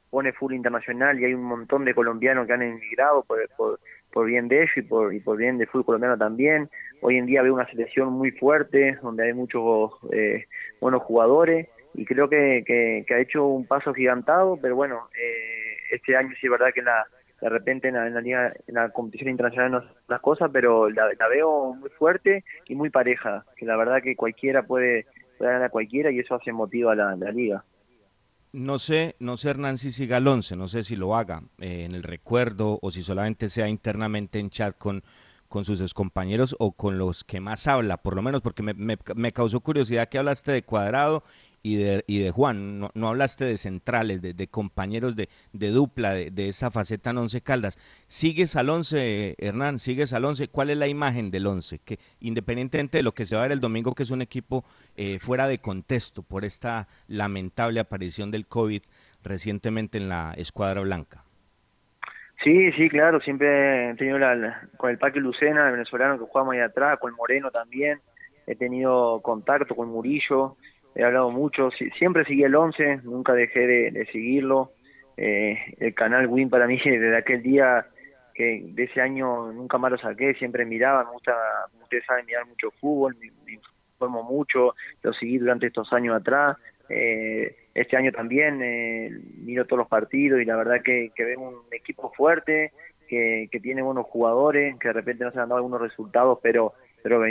pone full internacional y hay un montón de colombianos que han emigrado por, por, bien de ellos y por, y por bien del fútbol colombiano también. Hoy en día veo una selección muy fuerte, donde hay muchos eh, buenos jugadores y creo que, que, ha hecho un paso gigantado, pero bueno, eh, este año sí es verdad que la, de repente en la, liga, en la competición internacional no las cosas, pero la, veo muy fuerte y muy pareja, que la verdad que cualquiera puede, ganar a cualquiera y eso hace motivo a la, liga. No sé, no sé Hernán si siga al once, no sé si lo haga eh, en el recuerdo o si solamente sea internamente en chat con, con sus compañeros o con los que más habla, por lo menos porque me, me, me causó curiosidad que hablaste de cuadrado y de, y de Juan. No, hablaste de centrales, de, compañeros de, dupla, de, esa faceta en Once Caldas. ¿Sigues al Once, Hernán? ¿Sigues al Once? ¿Cuál es la imagen del Once? Que independientemente de lo que se va a ver el domingo, que es un equipo eh, fuera de contexto por esta lamentable aparición del COVID recientemente en la escuadra blanca. Sí, sí, claro, siempre he tenido la, con el Paque Lucena, el venezolano que jugamos ahí atrás, con el Moreno también, he tenido contacto con Murillo, he hablado mucho, siempre seguí el 11, nunca dejé de, seguirlo. Eh, el canal Win para mí desde aquel día que de ese año nunca más lo saqué, siempre miraba, me gusta, ustedes saben, mirar mucho fútbol, me, informo mucho, lo seguí durante estos años atrás. Eh, este año también eh, miro todos los partidos y la verdad que, que un equipo fuerte, que, que tiene buenos jugadores, que de repente no se han dado algunos resultados, pero, pero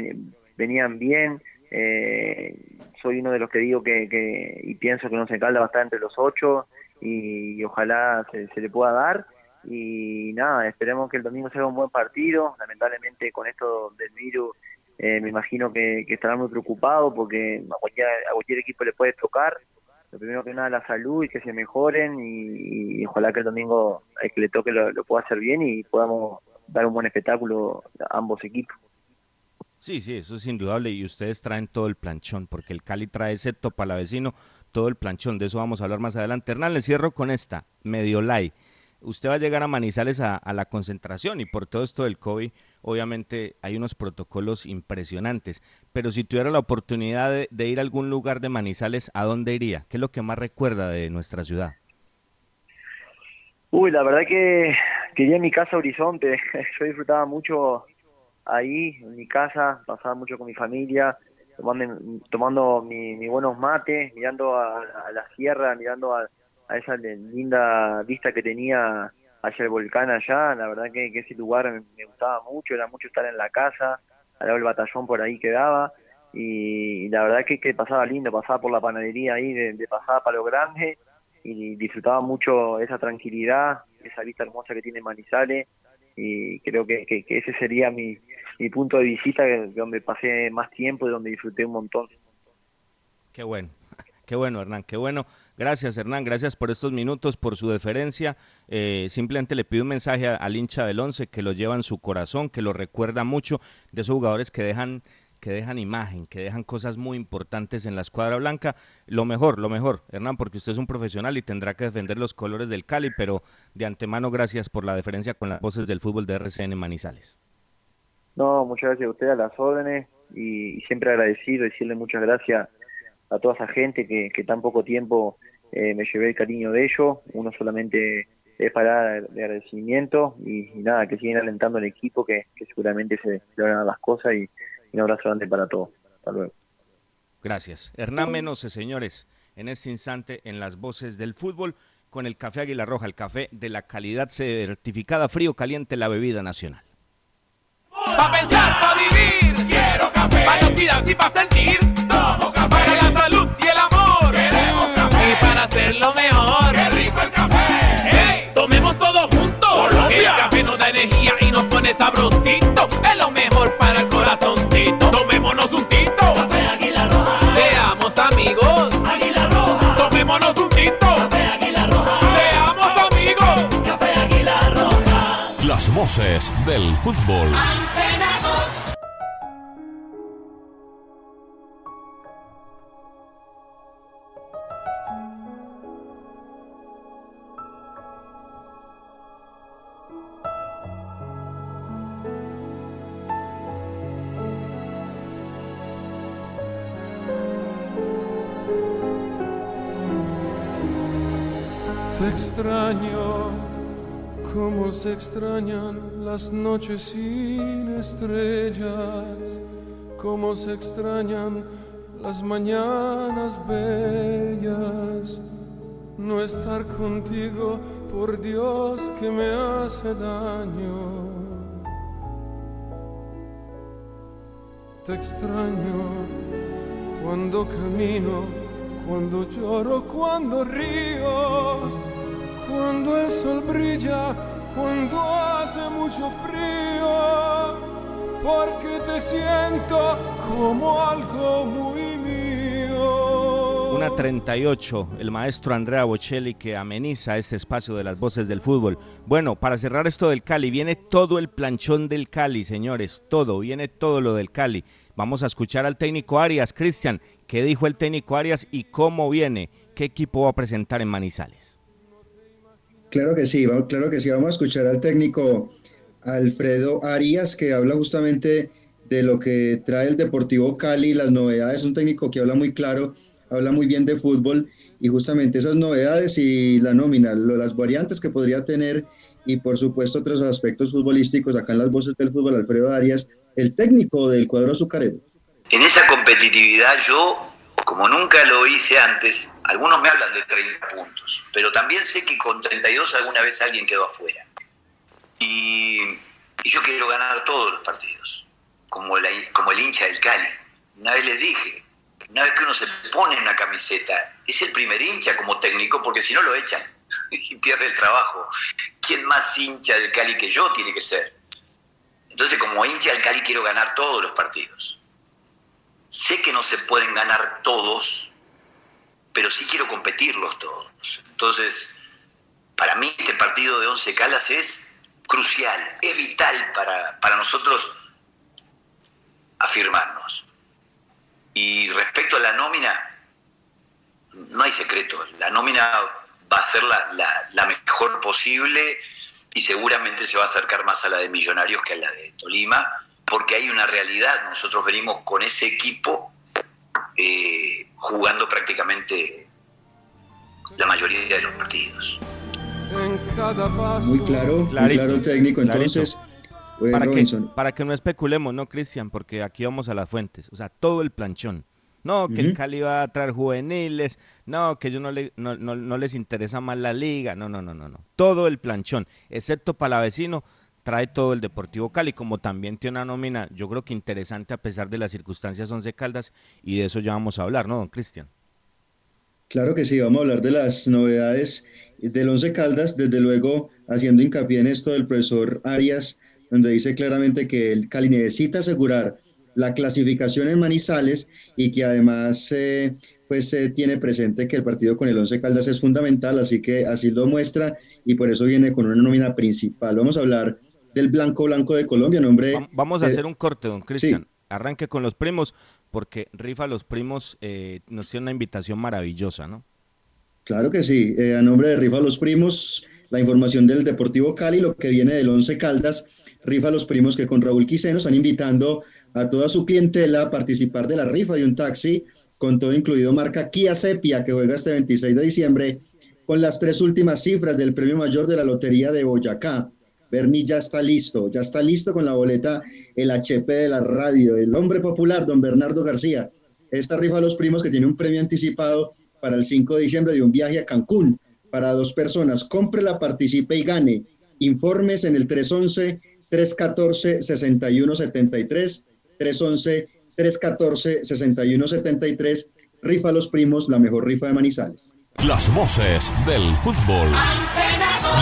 venían bien. Eh, soy uno de los que digo que, y pienso que no se calda bastante los ocho y, ojalá se, le pueda dar. Y nada, esperemos que el domingo sea un buen partido. Lamentablemente con esto del virus eh, me imagino que, que estarán muy preocupados porque a cualquier, a cualquier equipo le puede tocar. Lo primero que nada, la salud y que se mejoren y, ojalá que el domingo el que le toque lo pueda hacer bien y podamos dar un buen espectáculo a ambos equipos. Sí, sí, eso es indudable y ustedes traen todo el planchón, porque el Cali trae ese vecino, todo el planchón, de eso vamos a hablar más adelante. Hernán, le cierro con esta, medio like. Usted va a llegar a Manizales a, la concentración y por todo esto del COVID, obviamente hay unos protocolos impresionantes, pero si tuviera la oportunidad de, ir a algún lugar de Manizales, ¿a dónde iría? ¿Qué es lo que más recuerda de nuestra ciudad? Uy, la verdad que quería mi casa Horizonte, yo disfrutaba mucho ahí en mi casa, pasaba mucho con mi familia, tomando, tomando mi, buenos mates, mirando a, la sierra, mirando a, esa linda vista que tenía hacia el volcán allá, la verdad que, ese lugar me, gustaba mucho, era mucho estar en la casa, al lado del batallón por ahí quedaba, y, la verdad que, que pasaba lindo, pasaba por la panadería ahí de, de pasada para lo grande, y disfrutaba mucho esa tranquilidad, esa vista hermosa que tiene Manizales, y creo que, que, ese sería mi, punto de visita, donde pasé más tiempo y donde disfruté un montón. Qué bueno. Qué bueno, Hernán, qué bueno. Gracias, Hernán, gracias por estos minutos, por su deferencia. Eh, simplemente le pido un mensaje al hincha del Once que lo lleva en su corazón, que lo recuerda mucho, de esos jugadores que dejan que dejan imagen, que dejan cosas muy importantes en la escuadra blanca. Lo mejor, lo mejor, Hernán, porque usted es un profesional y tendrá que defender los colores del Cali, pero de antemano gracias por la deferencia con las voces del fútbol de RCN Manizales. No, muchas gracias a usted, a las órdenes, y, siempre agradecido, decirle muchas gracias a toda esa gente que, que tan poco tiempo eh, me llevé el cariño de ellos. Uno solamente es para de agradecimiento y, nada, que siguen alentando al equipo, que, seguramente se logran las cosas y, un abrazo grande para todos. Hasta luego. Gracias. Hernán Menose, señores, en este instante en las voces del fútbol con el café Águila Roja, el café de la calidad certificada frío caliente, la bebida nacional. Pa' pensar, pa' vivir, quiero café. Pa' y pa' sentir, tomo café. Para la salud y el amor, queremos café. Y para hacerlo mejor, qué rico el café. Hey, tomemos todos juntos. Colombia. El café nos da energía y nos pone sabrosito. Es lo mejor corazoncito. Tomémonos un tinto. Café Águila Roja. Seamos amigos. Águila Roja. Tomémonos un tinto. Café Águila Roja. Seamos amigos. Café Águila Roja. Las voces del fútbol. cómo se extrañan las noches sin estrellas, cómo se extrañan las mañanas bellas. No estar contigo, por Dios que me hace daño. Te extraño cuando camino, cuando lloro, cuando río cuando el sol brilla, cuando hace mucho frío, porque te siento como algo muy mío. Una 38, el maestro Andrea Bocelli que ameniza este espacio de las voces del fútbol. Bueno, para cerrar esto del Cali, viene todo el planchón del Cali, señores, todo, viene todo lo del Cali. Vamos a escuchar al técnico Arias. Cristian, ¿qué dijo el técnico Arias y cómo viene? ¿Qué equipo va a presentar en Manizales? Claro que sí, claro que sí. Vamos a escuchar al técnico Alfredo Arias, que habla justamente de lo que trae el Deportivo Cali, las novedades. Un técnico que habla muy claro, habla muy bien de fútbol y justamente esas novedades y la nómina, las variantes que podría tener y por supuesto otros aspectos futbolísticos acá en las voces del fútbol, Alfredo Arias, el técnico del cuadro azucarero. En esa competitividad yo como nunca lo hice antes, algunos me hablan de 30 puntos, pero también sé que con 32 alguna vez alguien quedó afuera. Y, yo quiero ganar todos los partidos, como, como el hincha del Cali. Una vez les dije, una vez que uno se pone una camiseta, es el primer hincha como técnico, porque si no lo echan y pierde el trabajo. ¿Quién más hincha del Cali que yo tiene que ser? Entonces, como hincha del Cali quiero ganar todos los partidos. Sé que no se pueden ganar todos, pero sí quiero competirlos todos. Entonces, para mí este partido de Once Calas es crucial, es vital para, para nosotros afirmarnos. Y respecto a la nómina, no hay secreto, la nómina va a ser la, la, la, mejor posible y seguramente se va a acercar más a la de Millonarios que a la de Tolima porque hay una realidad. Nosotros venimos con ese equipo eh, jugando prácticamente la mayoría de los partidos. Muy claro, muy claro el técnico. Entonces, para, que, para que no especulemos, ¿no, Cristian? Porque aquí vamos a las fuentes. O sea, todo el planchón. No, que el Cali va a traer juveniles, no, que ellos no, le, no, no, no, les interesa más la liga, no, no, no, no, no. Todo el planchón, excepto para vecino, trae todo el Deportivo Cali, como también tiene una nómina, yo creo que interesante a pesar de las circunstancias Once Caldas, y de eso ya vamos a hablar, ¿no, don Cristian? Claro que sí, vamos a hablar de las novedades del Once Caldas, desde luego haciendo hincapié en esto del profesor Arias, donde dice claramente que el Cali necesita asegurar la clasificación en Manizales y que además eh, pues eh, tiene presente que el partido con el Once Caldas es fundamental, así que así lo muestra y por eso viene con una nómina principal. Vamos a hablar del Blanco Blanco de Colombia, nombre... Vamos a hacer un corte, don Cristian. Arranque con los primos, porque Rifa los primos eh, nos tiene una invitación maravillosa, ¿no? Claro que sí. Eh, a nombre de Rifa los primos, la información del Deportivo Cali, lo que viene del Once Caldas, Rifa los primos que con Raúl Quiseno están invitando a toda su clientela a participar de la rifa de un taxi con todo incluido marca Kia Sepia que juega este 26 de diciembre con las tres últimas cifras del premio mayor de la Lotería de Boyacá. Berni ya está listo, ya está listo con la boleta, el HP de la radio, el hombre popular, don Bernardo García. Esta rifa a los primos que tiene un premio anticipado para el 5 de diciembre de un viaje a Cancún para dos personas. Cómprela, participe y gane. Informes en el 311-314-6173, 311-314-6173. Rifa a los primos, la mejor rifa de Manizales. Las voces del fútbol.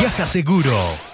Viaja seguro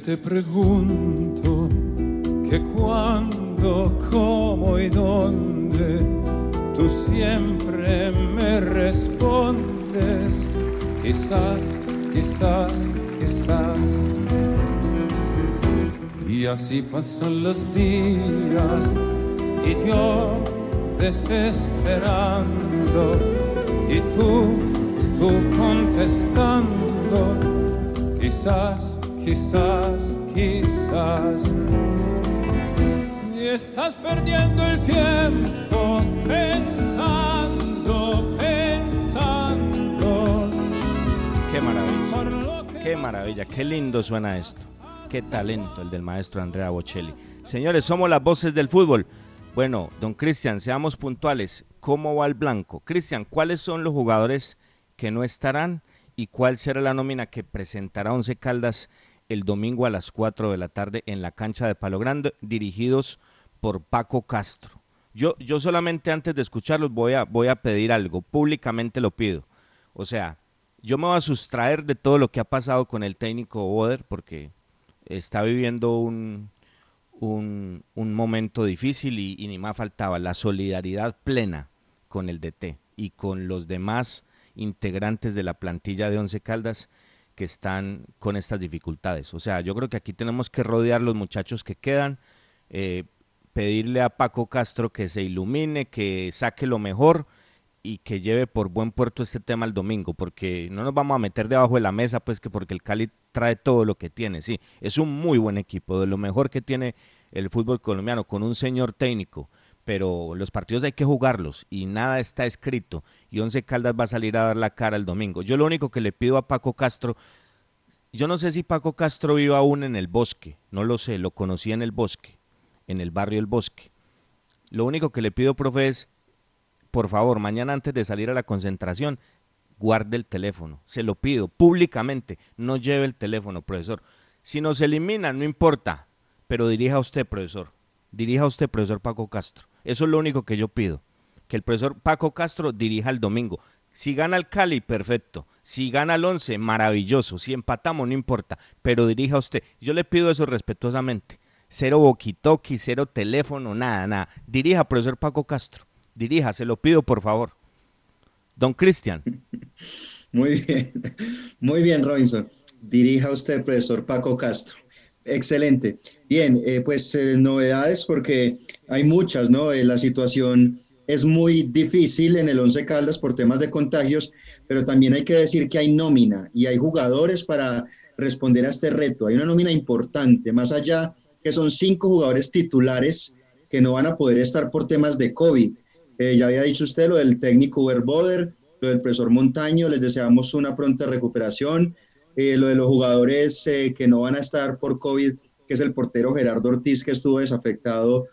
Te pregunto que cuándo, cómo y dónde, tú siempre me respondes, quizás, quizás, quizás. Y así pasan los días y yo desesperando y tú, tú contestando, quizás quizás, quizás. Y estás perdiendo el tiempo pensando, pensando. Qué maravilla. Qué maravilla, qué lindo suena esto. Qué talento el del maestro Andrea Bocelli. Señores, somos las voces del fútbol. Bueno, don Cristian, seamos puntuales. ¿Cómo va el blanco? Cristian, ¿cuáles son los jugadores que no estarán y cuál será la nómina que presentará Once Caldas el domingo a las 4 de la tarde en la cancha de Palo Grande, dirigidos por Paco Castro. Yo, yo solamente antes de escucharlos voy a, voy a pedir algo, públicamente lo pido. O sea, yo me voy a sustraer de todo lo que ha pasado con el técnico Boder porque está viviendo un, un, momento difícil y, y, ni más faltaba la solidaridad plena con el DT y con los demás integrantes de la plantilla de Once Caldas que están con estas dificultades. O sea, yo creo que aquí tenemos que rodear los muchachos que quedan, eh, pedirle a Paco Castro que se ilumine, que saque lo mejor y que lleve por buen puerto este tema el domingo, porque no nos vamos a meter debajo de la mesa, pues que porque el Cali trae todo lo que tiene, sí, es un muy buen equipo, de lo mejor que tiene el fútbol colombiano, con un señor técnico, pero los partidos hay que jugarlos y nada está escrito. Y Once Caldas va a salir a dar la cara el domingo. Yo lo único que le pido a Paco Castro, yo no sé si Paco Castro vive aún en el bosque, no lo sé, lo conocí en el bosque, en el barrio El Bosque. Lo único que le pido, profe, es, por favor, mañana antes de salir a la concentración, guarde el teléfono. Se lo pido públicamente, no lleve el teléfono, profesor. Si nos elimina, no importa, pero dirija usted, profesor. Dirija usted, profesor Paco Castro. Eso es lo único que yo pido. Que el profesor Paco Castro dirija el domingo. Si gana el Cali, perfecto. Si gana el 11, maravilloso. Si empatamos, no importa. Pero dirija usted. Yo le pido eso respetuosamente. Cero boquitoqui, cero teléfono, nada, nada. Dirija, profesor Paco Castro. Dirija, se lo pido, por favor. Don Cristian. Muy bien. Muy bien, Robinson. Dirija usted, profesor Paco Castro. Excelente. Bien, eh, pues eh, novedades porque hay muchas, ¿no? Eh, la situación es muy difícil en el Once Caldas por temas de contagios, pero también hay que decir que hay nómina y hay jugadores para responder a este reto. Hay una nómina importante, más allá que son cinco jugadores titulares que no van a poder estar por temas de COVID. ya había dicho usted lo del técnico Uber Boder, lo del profesor Montaño, les deseamos una pronta recuperación. Eh, lo de los jugadores eh, que no van a estar por COVID, que es el portero Gerardo Ortiz, que estuvo desafectado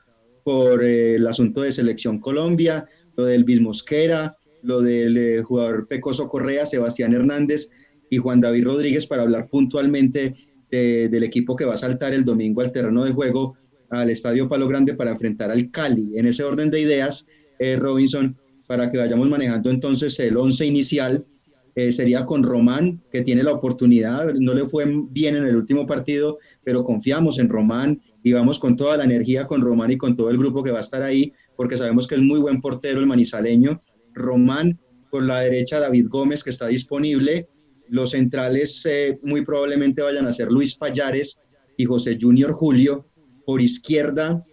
por eh, el asunto de Selección Colombia, lo del Bismosquera, lo del jugador Pecoso Correa, Sebastián Hernández y Juan David Rodríguez para hablar puntualmente del equipo que va a saltar el domingo al terreno de juego al Estadio Palo Grande para enfrentar al Cali. En ese orden de ideas, Robinson, para que vayamos manejando entonces el once inicial, eh, sería con Román, que tiene la oportunidad, no le fue bien en el último partido, pero confiamos en Román y vamos con toda la energía con Román y con todo el grupo que va a estar ahí, porque sabemos que es muy buen portero el manizaleño. Román, por la derecha David Gómez, que está disponible. Los centrales eh, muy probablemente vayan a ser Luis Payares y José Junior Julio. Por izquierda,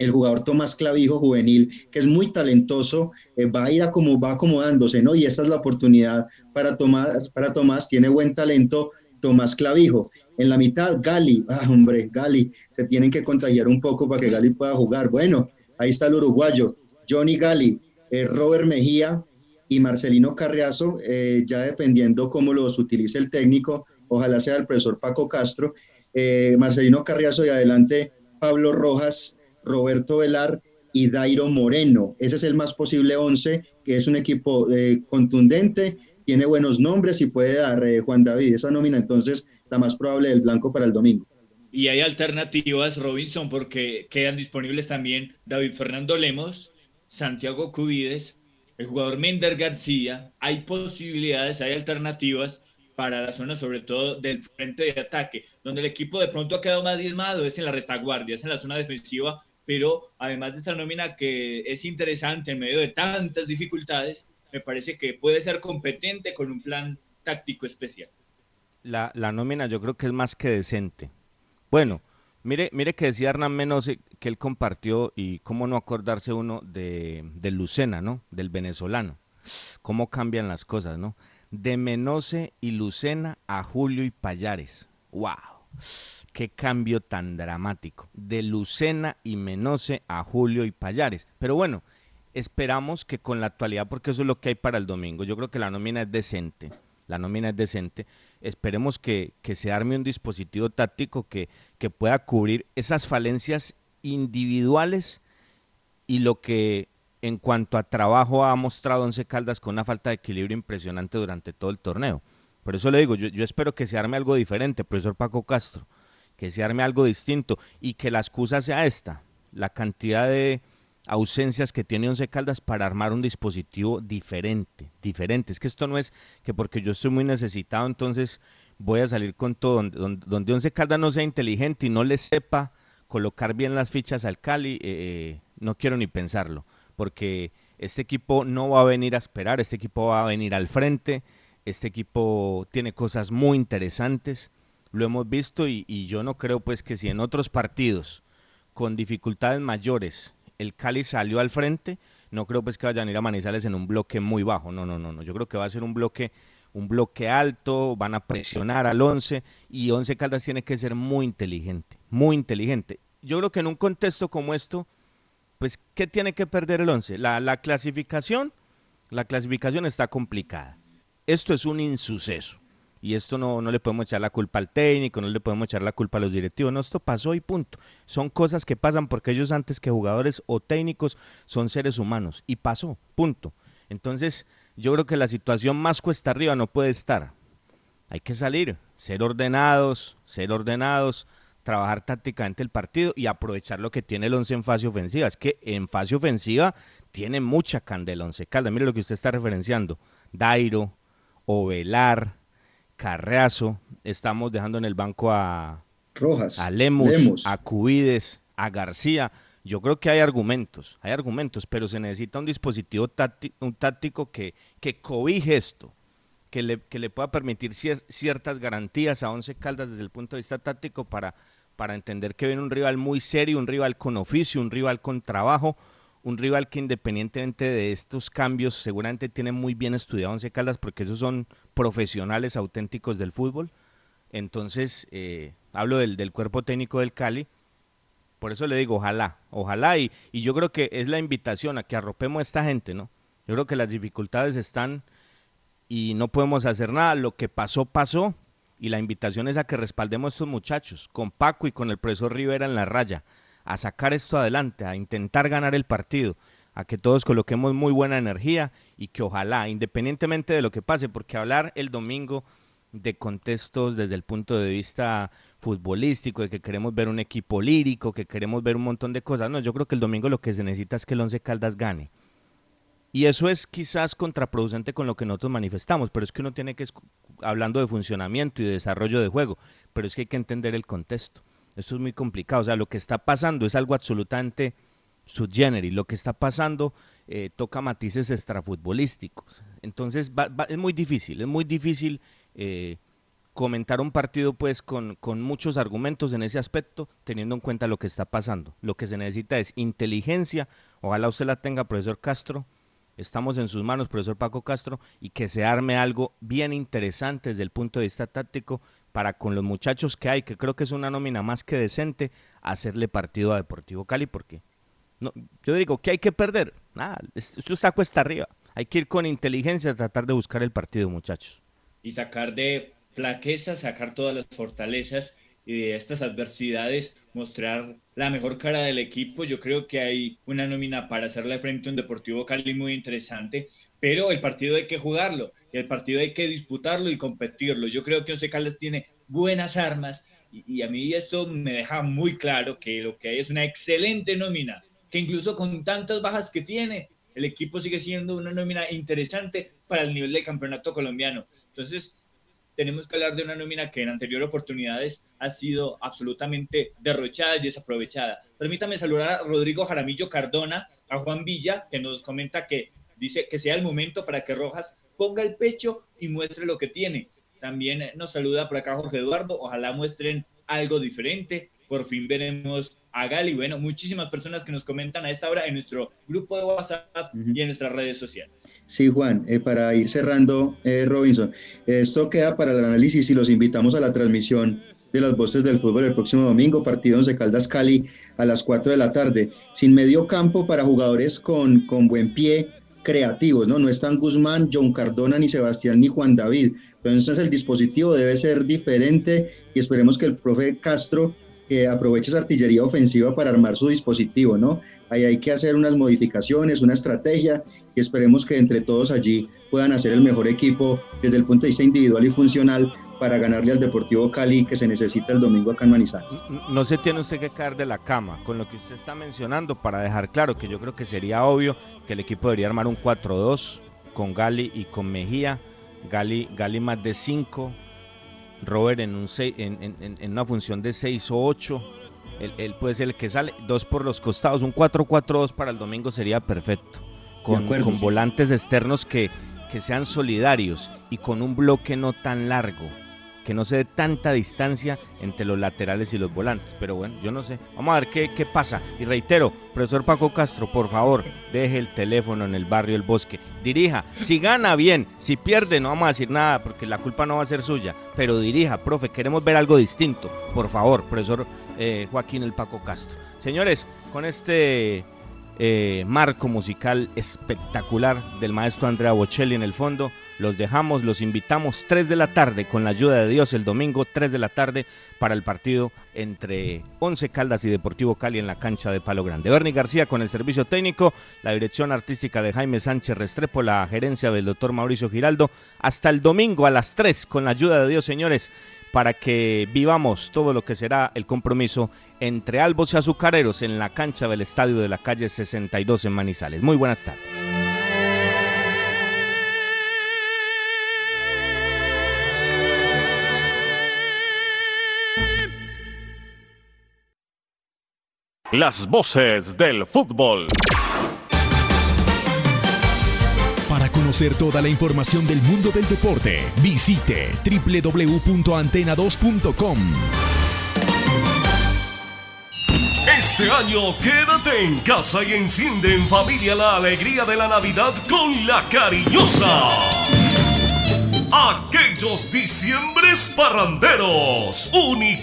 el jugador Tomás Clavijo juvenil, que es muy talentoso, eh, va a ir a como, va acomodándose, ¿no? Y esta es la oportunidad para Tomás, para Tomás, tiene buen talento Tomás Clavijo. En la mitad, Gali, ah, hombre, Gali, se tienen que contagiar un poco para que Gali pueda jugar. Bueno, ahí está el uruguayo, Johnny Gali, eh, Robert Mejía y Marcelino Carriazo, eh, ya dependiendo cómo los utilice el técnico, ojalá sea el profesor Paco Castro, Marcelino Carriazo y adelante Pablo Rojas, Roberto Velar y Dairo Moreno. Ese es el más posible 11, que es un equipo eh, contundente, tiene buenos nombres y puede dar eh, Juan David esa nómina, entonces la más probable del blanco para el domingo. Y hay alternativas, Robinson, porque quedan disponibles también David Fernando Lemos, Santiago Cubides, el jugador Mender García. Hay posibilidades, hay alternativas para la zona, sobre todo del frente de ataque, donde el equipo de pronto ha quedado más diezmado, es en la retaguardia, es en la zona defensiva pero además de esta nómina que es interesante en medio de tantas dificultades, me parece que puede ser competente con un plan táctico especial. La, nómina yo creo que es más que decente. Bueno, mire, mire que decía Hernán Menos que él compartió y cómo no acordarse uno de, de Lucena, ¿no? Del venezolano. Cómo cambian las cosas, ¿no? De Menose y Lucena a Julio y Payares. ¡Wow! Qué cambio tan dramático. De Lucena y Menose a Julio y Payares. Pero bueno, esperamos que con la actualidad, porque eso es lo que hay para el domingo, yo creo que la nómina es decente. La nómina es decente. Esperemos que, se arme un dispositivo táctico que, que pueda cubrir esas falencias individuales y lo que en cuanto a trabajo ha mostrado Once Caldas con una falta de equilibrio impresionante durante todo el torneo. Por eso le digo, yo, yo espero que se arme algo diferente, profesor Paco Castro que se arme algo distinto y que la excusa sea esta, la cantidad de ausencias que tiene Once Caldas para armar un dispositivo diferente, diferente. Es que esto no es que porque yo estoy muy necesitado, entonces voy a salir con todo, donde, donde Once Caldas no sea inteligente y no le sepa colocar bien las fichas al Cali, eh, eh, no quiero ni pensarlo, porque este equipo no va a venir a esperar, este equipo va a venir al frente, este equipo tiene cosas muy interesantes lo hemos visto y, yo no creo pues que si en otros partidos con dificultades mayores el Cali salió al frente, no creo pues que vayan a ir a Manizales en un bloque muy bajo, no, no, no, no, yo creo que va a ser un bloque un bloque alto, van a presionar al 11 y 11 Caldas tiene que ser muy inteligente, muy inteligente. Yo creo que en un contexto como esto, pues ¿qué tiene que perder el 11? La, la clasificación, la clasificación está complicada. Esto es un insuceso. Y esto no, no le podemos echar la culpa al técnico, no le podemos echar la culpa a los directivos. No, esto pasó y punto. Son cosas que pasan porque ellos antes que jugadores o técnicos son seres humanos. Y pasó, punto. Entonces, yo creo que la situación más cuesta arriba no puede estar. Hay que salir, ser ordenados, ser ordenados, trabajar tácticamente el partido y aprovechar lo que tiene el once en fase ofensiva. Es que en fase ofensiva tiene mucha candela once calda. Mire lo que usted está referenciando. Dairo, Ovelar, Carreazo, estamos dejando en el banco a Rojas, a Lemos, a Cubides, a García. Yo creo que hay argumentos, hay argumentos, pero se necesita un dispositivo táctico, un táctico que, que cobije esto, que le, que le pueda permitir ciertas garantías a Once Caldas desde el punto de vista táctico para, para entender que viene un rival muy serio, un rival con oficio, un rival con trabajo, un rival que independientemente de estos cambios seguramente tiene muy bien estudiado Once Caldas porque esos son profesionales auténticos del fútbol. Entonces, eh, hablo del, del, cuerpo técnico del Cali. Por eso le digo, ojalá, ojalá. Y, y yo creo que es la invitación a que arropemos a esta gente, ¿no? Yo creo que las dificultades están y no podemos hacer nada. Lo que pasó, pasó. Y la invitación es a que respaldemos a estos muchachos, con Paco y con el profesor Rivera en la raya a sacar esto adelante, a intentar ganar el partido, a que todos coloquemos muy buena energía y que ojalá, independientemente de lo que pase, porque hablar el domingo de contextos desde el punto de vista futbolístico, de que queremos ver un equipo lírico, que queremos ver un montón de cosas. No, yo creo que el domingo lo que se necesita es que el Once Caldas gane. Y eso es quizás contraproducente con lo que nosotros manifestamos, pero es que uno tiene que, hablando de funcionamiento y de desarrollo de juego, pero es que hay que entender el contexto. Esto es muy complicado. O sea, lo que está pasando es algo absolutamente subgénero. Lo que está pasando eh, toca matices extrafutbolísticos. Entonces, es muy difícil, es muy difícil eh, comentar un partido pues con, con muchos argumentos en ese aspecto, teniendo en cuenta lo que está pasando. Lo que se necesita es inteligencia, ojalá usted la tenga, profesor Castro, estamos en sus manos, profesor Paco Castro, y que se arme algo bien interesante desde el punto de vista táctico para con los muchachos que hay, que creo que es una nómina más que decente, hacerle partido a Deportivo Cali, porque no, yo digo, ¿qué hay que perder? Nada, esto está cuesta arriba. Hay que ir con inteligencia a tratar de buscar el partido, muchachos. Y sacar de flaqueza, sacar todas las fortalezas y de estas adversidades mostrar la mejor cara del equipo. Yo creo que hay una nómina para hacerle frente a un Deportivo Cali muy interesante, pero el partido hay que jugarlo, el partido hay que disputarlo y competirlo. Yo creo que Once Caldas tiene buenas armas y, y a mí esto me deja muy claro que lo que hay es una excelente nómina, que incluso con tantas bajas que tiene, el equipo sigue siendo una nómina interesante para el nivel del campeonato colombiano. Entonces, tenemos que hablar de una nómina que en anteriores oportunidades ha sido absolutamente derrochada y desaprovechada. Permítame saludar a Rodrigo Jaramillo Cardona, a Juan Villa, que nos comenta que dice que sea el momento para que Rojas ponga el pecho y muestre lo que tiene. También nos saluda por acá Jorge Eduardo, ojalá muestren algo diferente. Por fin veremos a Gali. Bueno, muchísimas personas que nos comentan a esta hora en nuestro grupo de WhatsApp y en nuestras redes sociales. Sí, Juan, eh, para ir cerrando, eh, Robinson, esto queda para el análisis y los invitamos a la transmisión de las voces del fútbol el próximo domingo, partido Once Caldas Cali a las 4 de la tarde, sin medio campo para jugadores con, con buen pie, creativos, ¿no? No están Guzmán, John Cardona, ni Sebastián, ni Juan David. Entonces el dispositivo debe ser diferente y esperemos que el profe Castro que aproveche esa artillería ofensiva para armar su dispositivo, ¿no? Ahí hay que hacer unas modificaciones, una estrategia y esperemos que entre todos allí puedan hacer el mejor equipo desde el punto de vista individual y funcional para ganarle al Deportivo Cali que se necesita el domingo acá en Manizales. No se tiene usted que caer de la cama con lo que usted está mencionando para dejar claro que yo creo que sería obvio que el equipo debería armar un 4-2 con Gali y con Mejía. Gali, Gali más de 5, Robert en, un en, en, en, una función de 6 o 8. Él, él, puede ser el que sale, dos por los costados, un 4-4-2 para el domingo sería perfecto. Con, acuerdo, con sí. volantes externos que, que sean solidarios y con un bloque no tan largo, que no se dé tanta distancia entre los laterales y los volantes. Pero bueno, yo no sé. Vamos a ver qué, qué pasa. Y reitero, profesor Paco Castro, por favor, deje el teléfono en el barrio El Bosque. Dirija. Si gana, bien. Si pierde, no vamos a decir nada porque la culpa no va a ser suya. Pero dirija, profe, queremos ver algo distinto. Por favor, profesor eh, Joaquín El Paco Castro. Señores, con este eh, marco musical espectacular del maestro Andrea Bocelli en el fondo. Los dejamos, los invitamos 3 de la tarde con la ayuda de Dios el domingo 3 de la tarde para el partido entre Once Caldas y Deportivo Cali en la cancha de Palo Grande. Bernie García con el servicio técnico, la dirección artística de Jaime Sánchez Restrepo, la gerencia del doctor Mauricio Giraldo. Hasta el domingo a las 3 con la ayuda de Dios, señores para que vivamos todo lo que será el compromiso entre Albos y Azucareros en la cancha del estadio de la calle 62 en Manizales. Muy buenas tardes. Las voces del fútbol. Para conocer toda la información del mundo del deporte, visite www.antena2.com. Este año quédate en casa y enciende en familia la alegría de la Navidad con la cariñosa. Aquellos diciembres parranderos, único.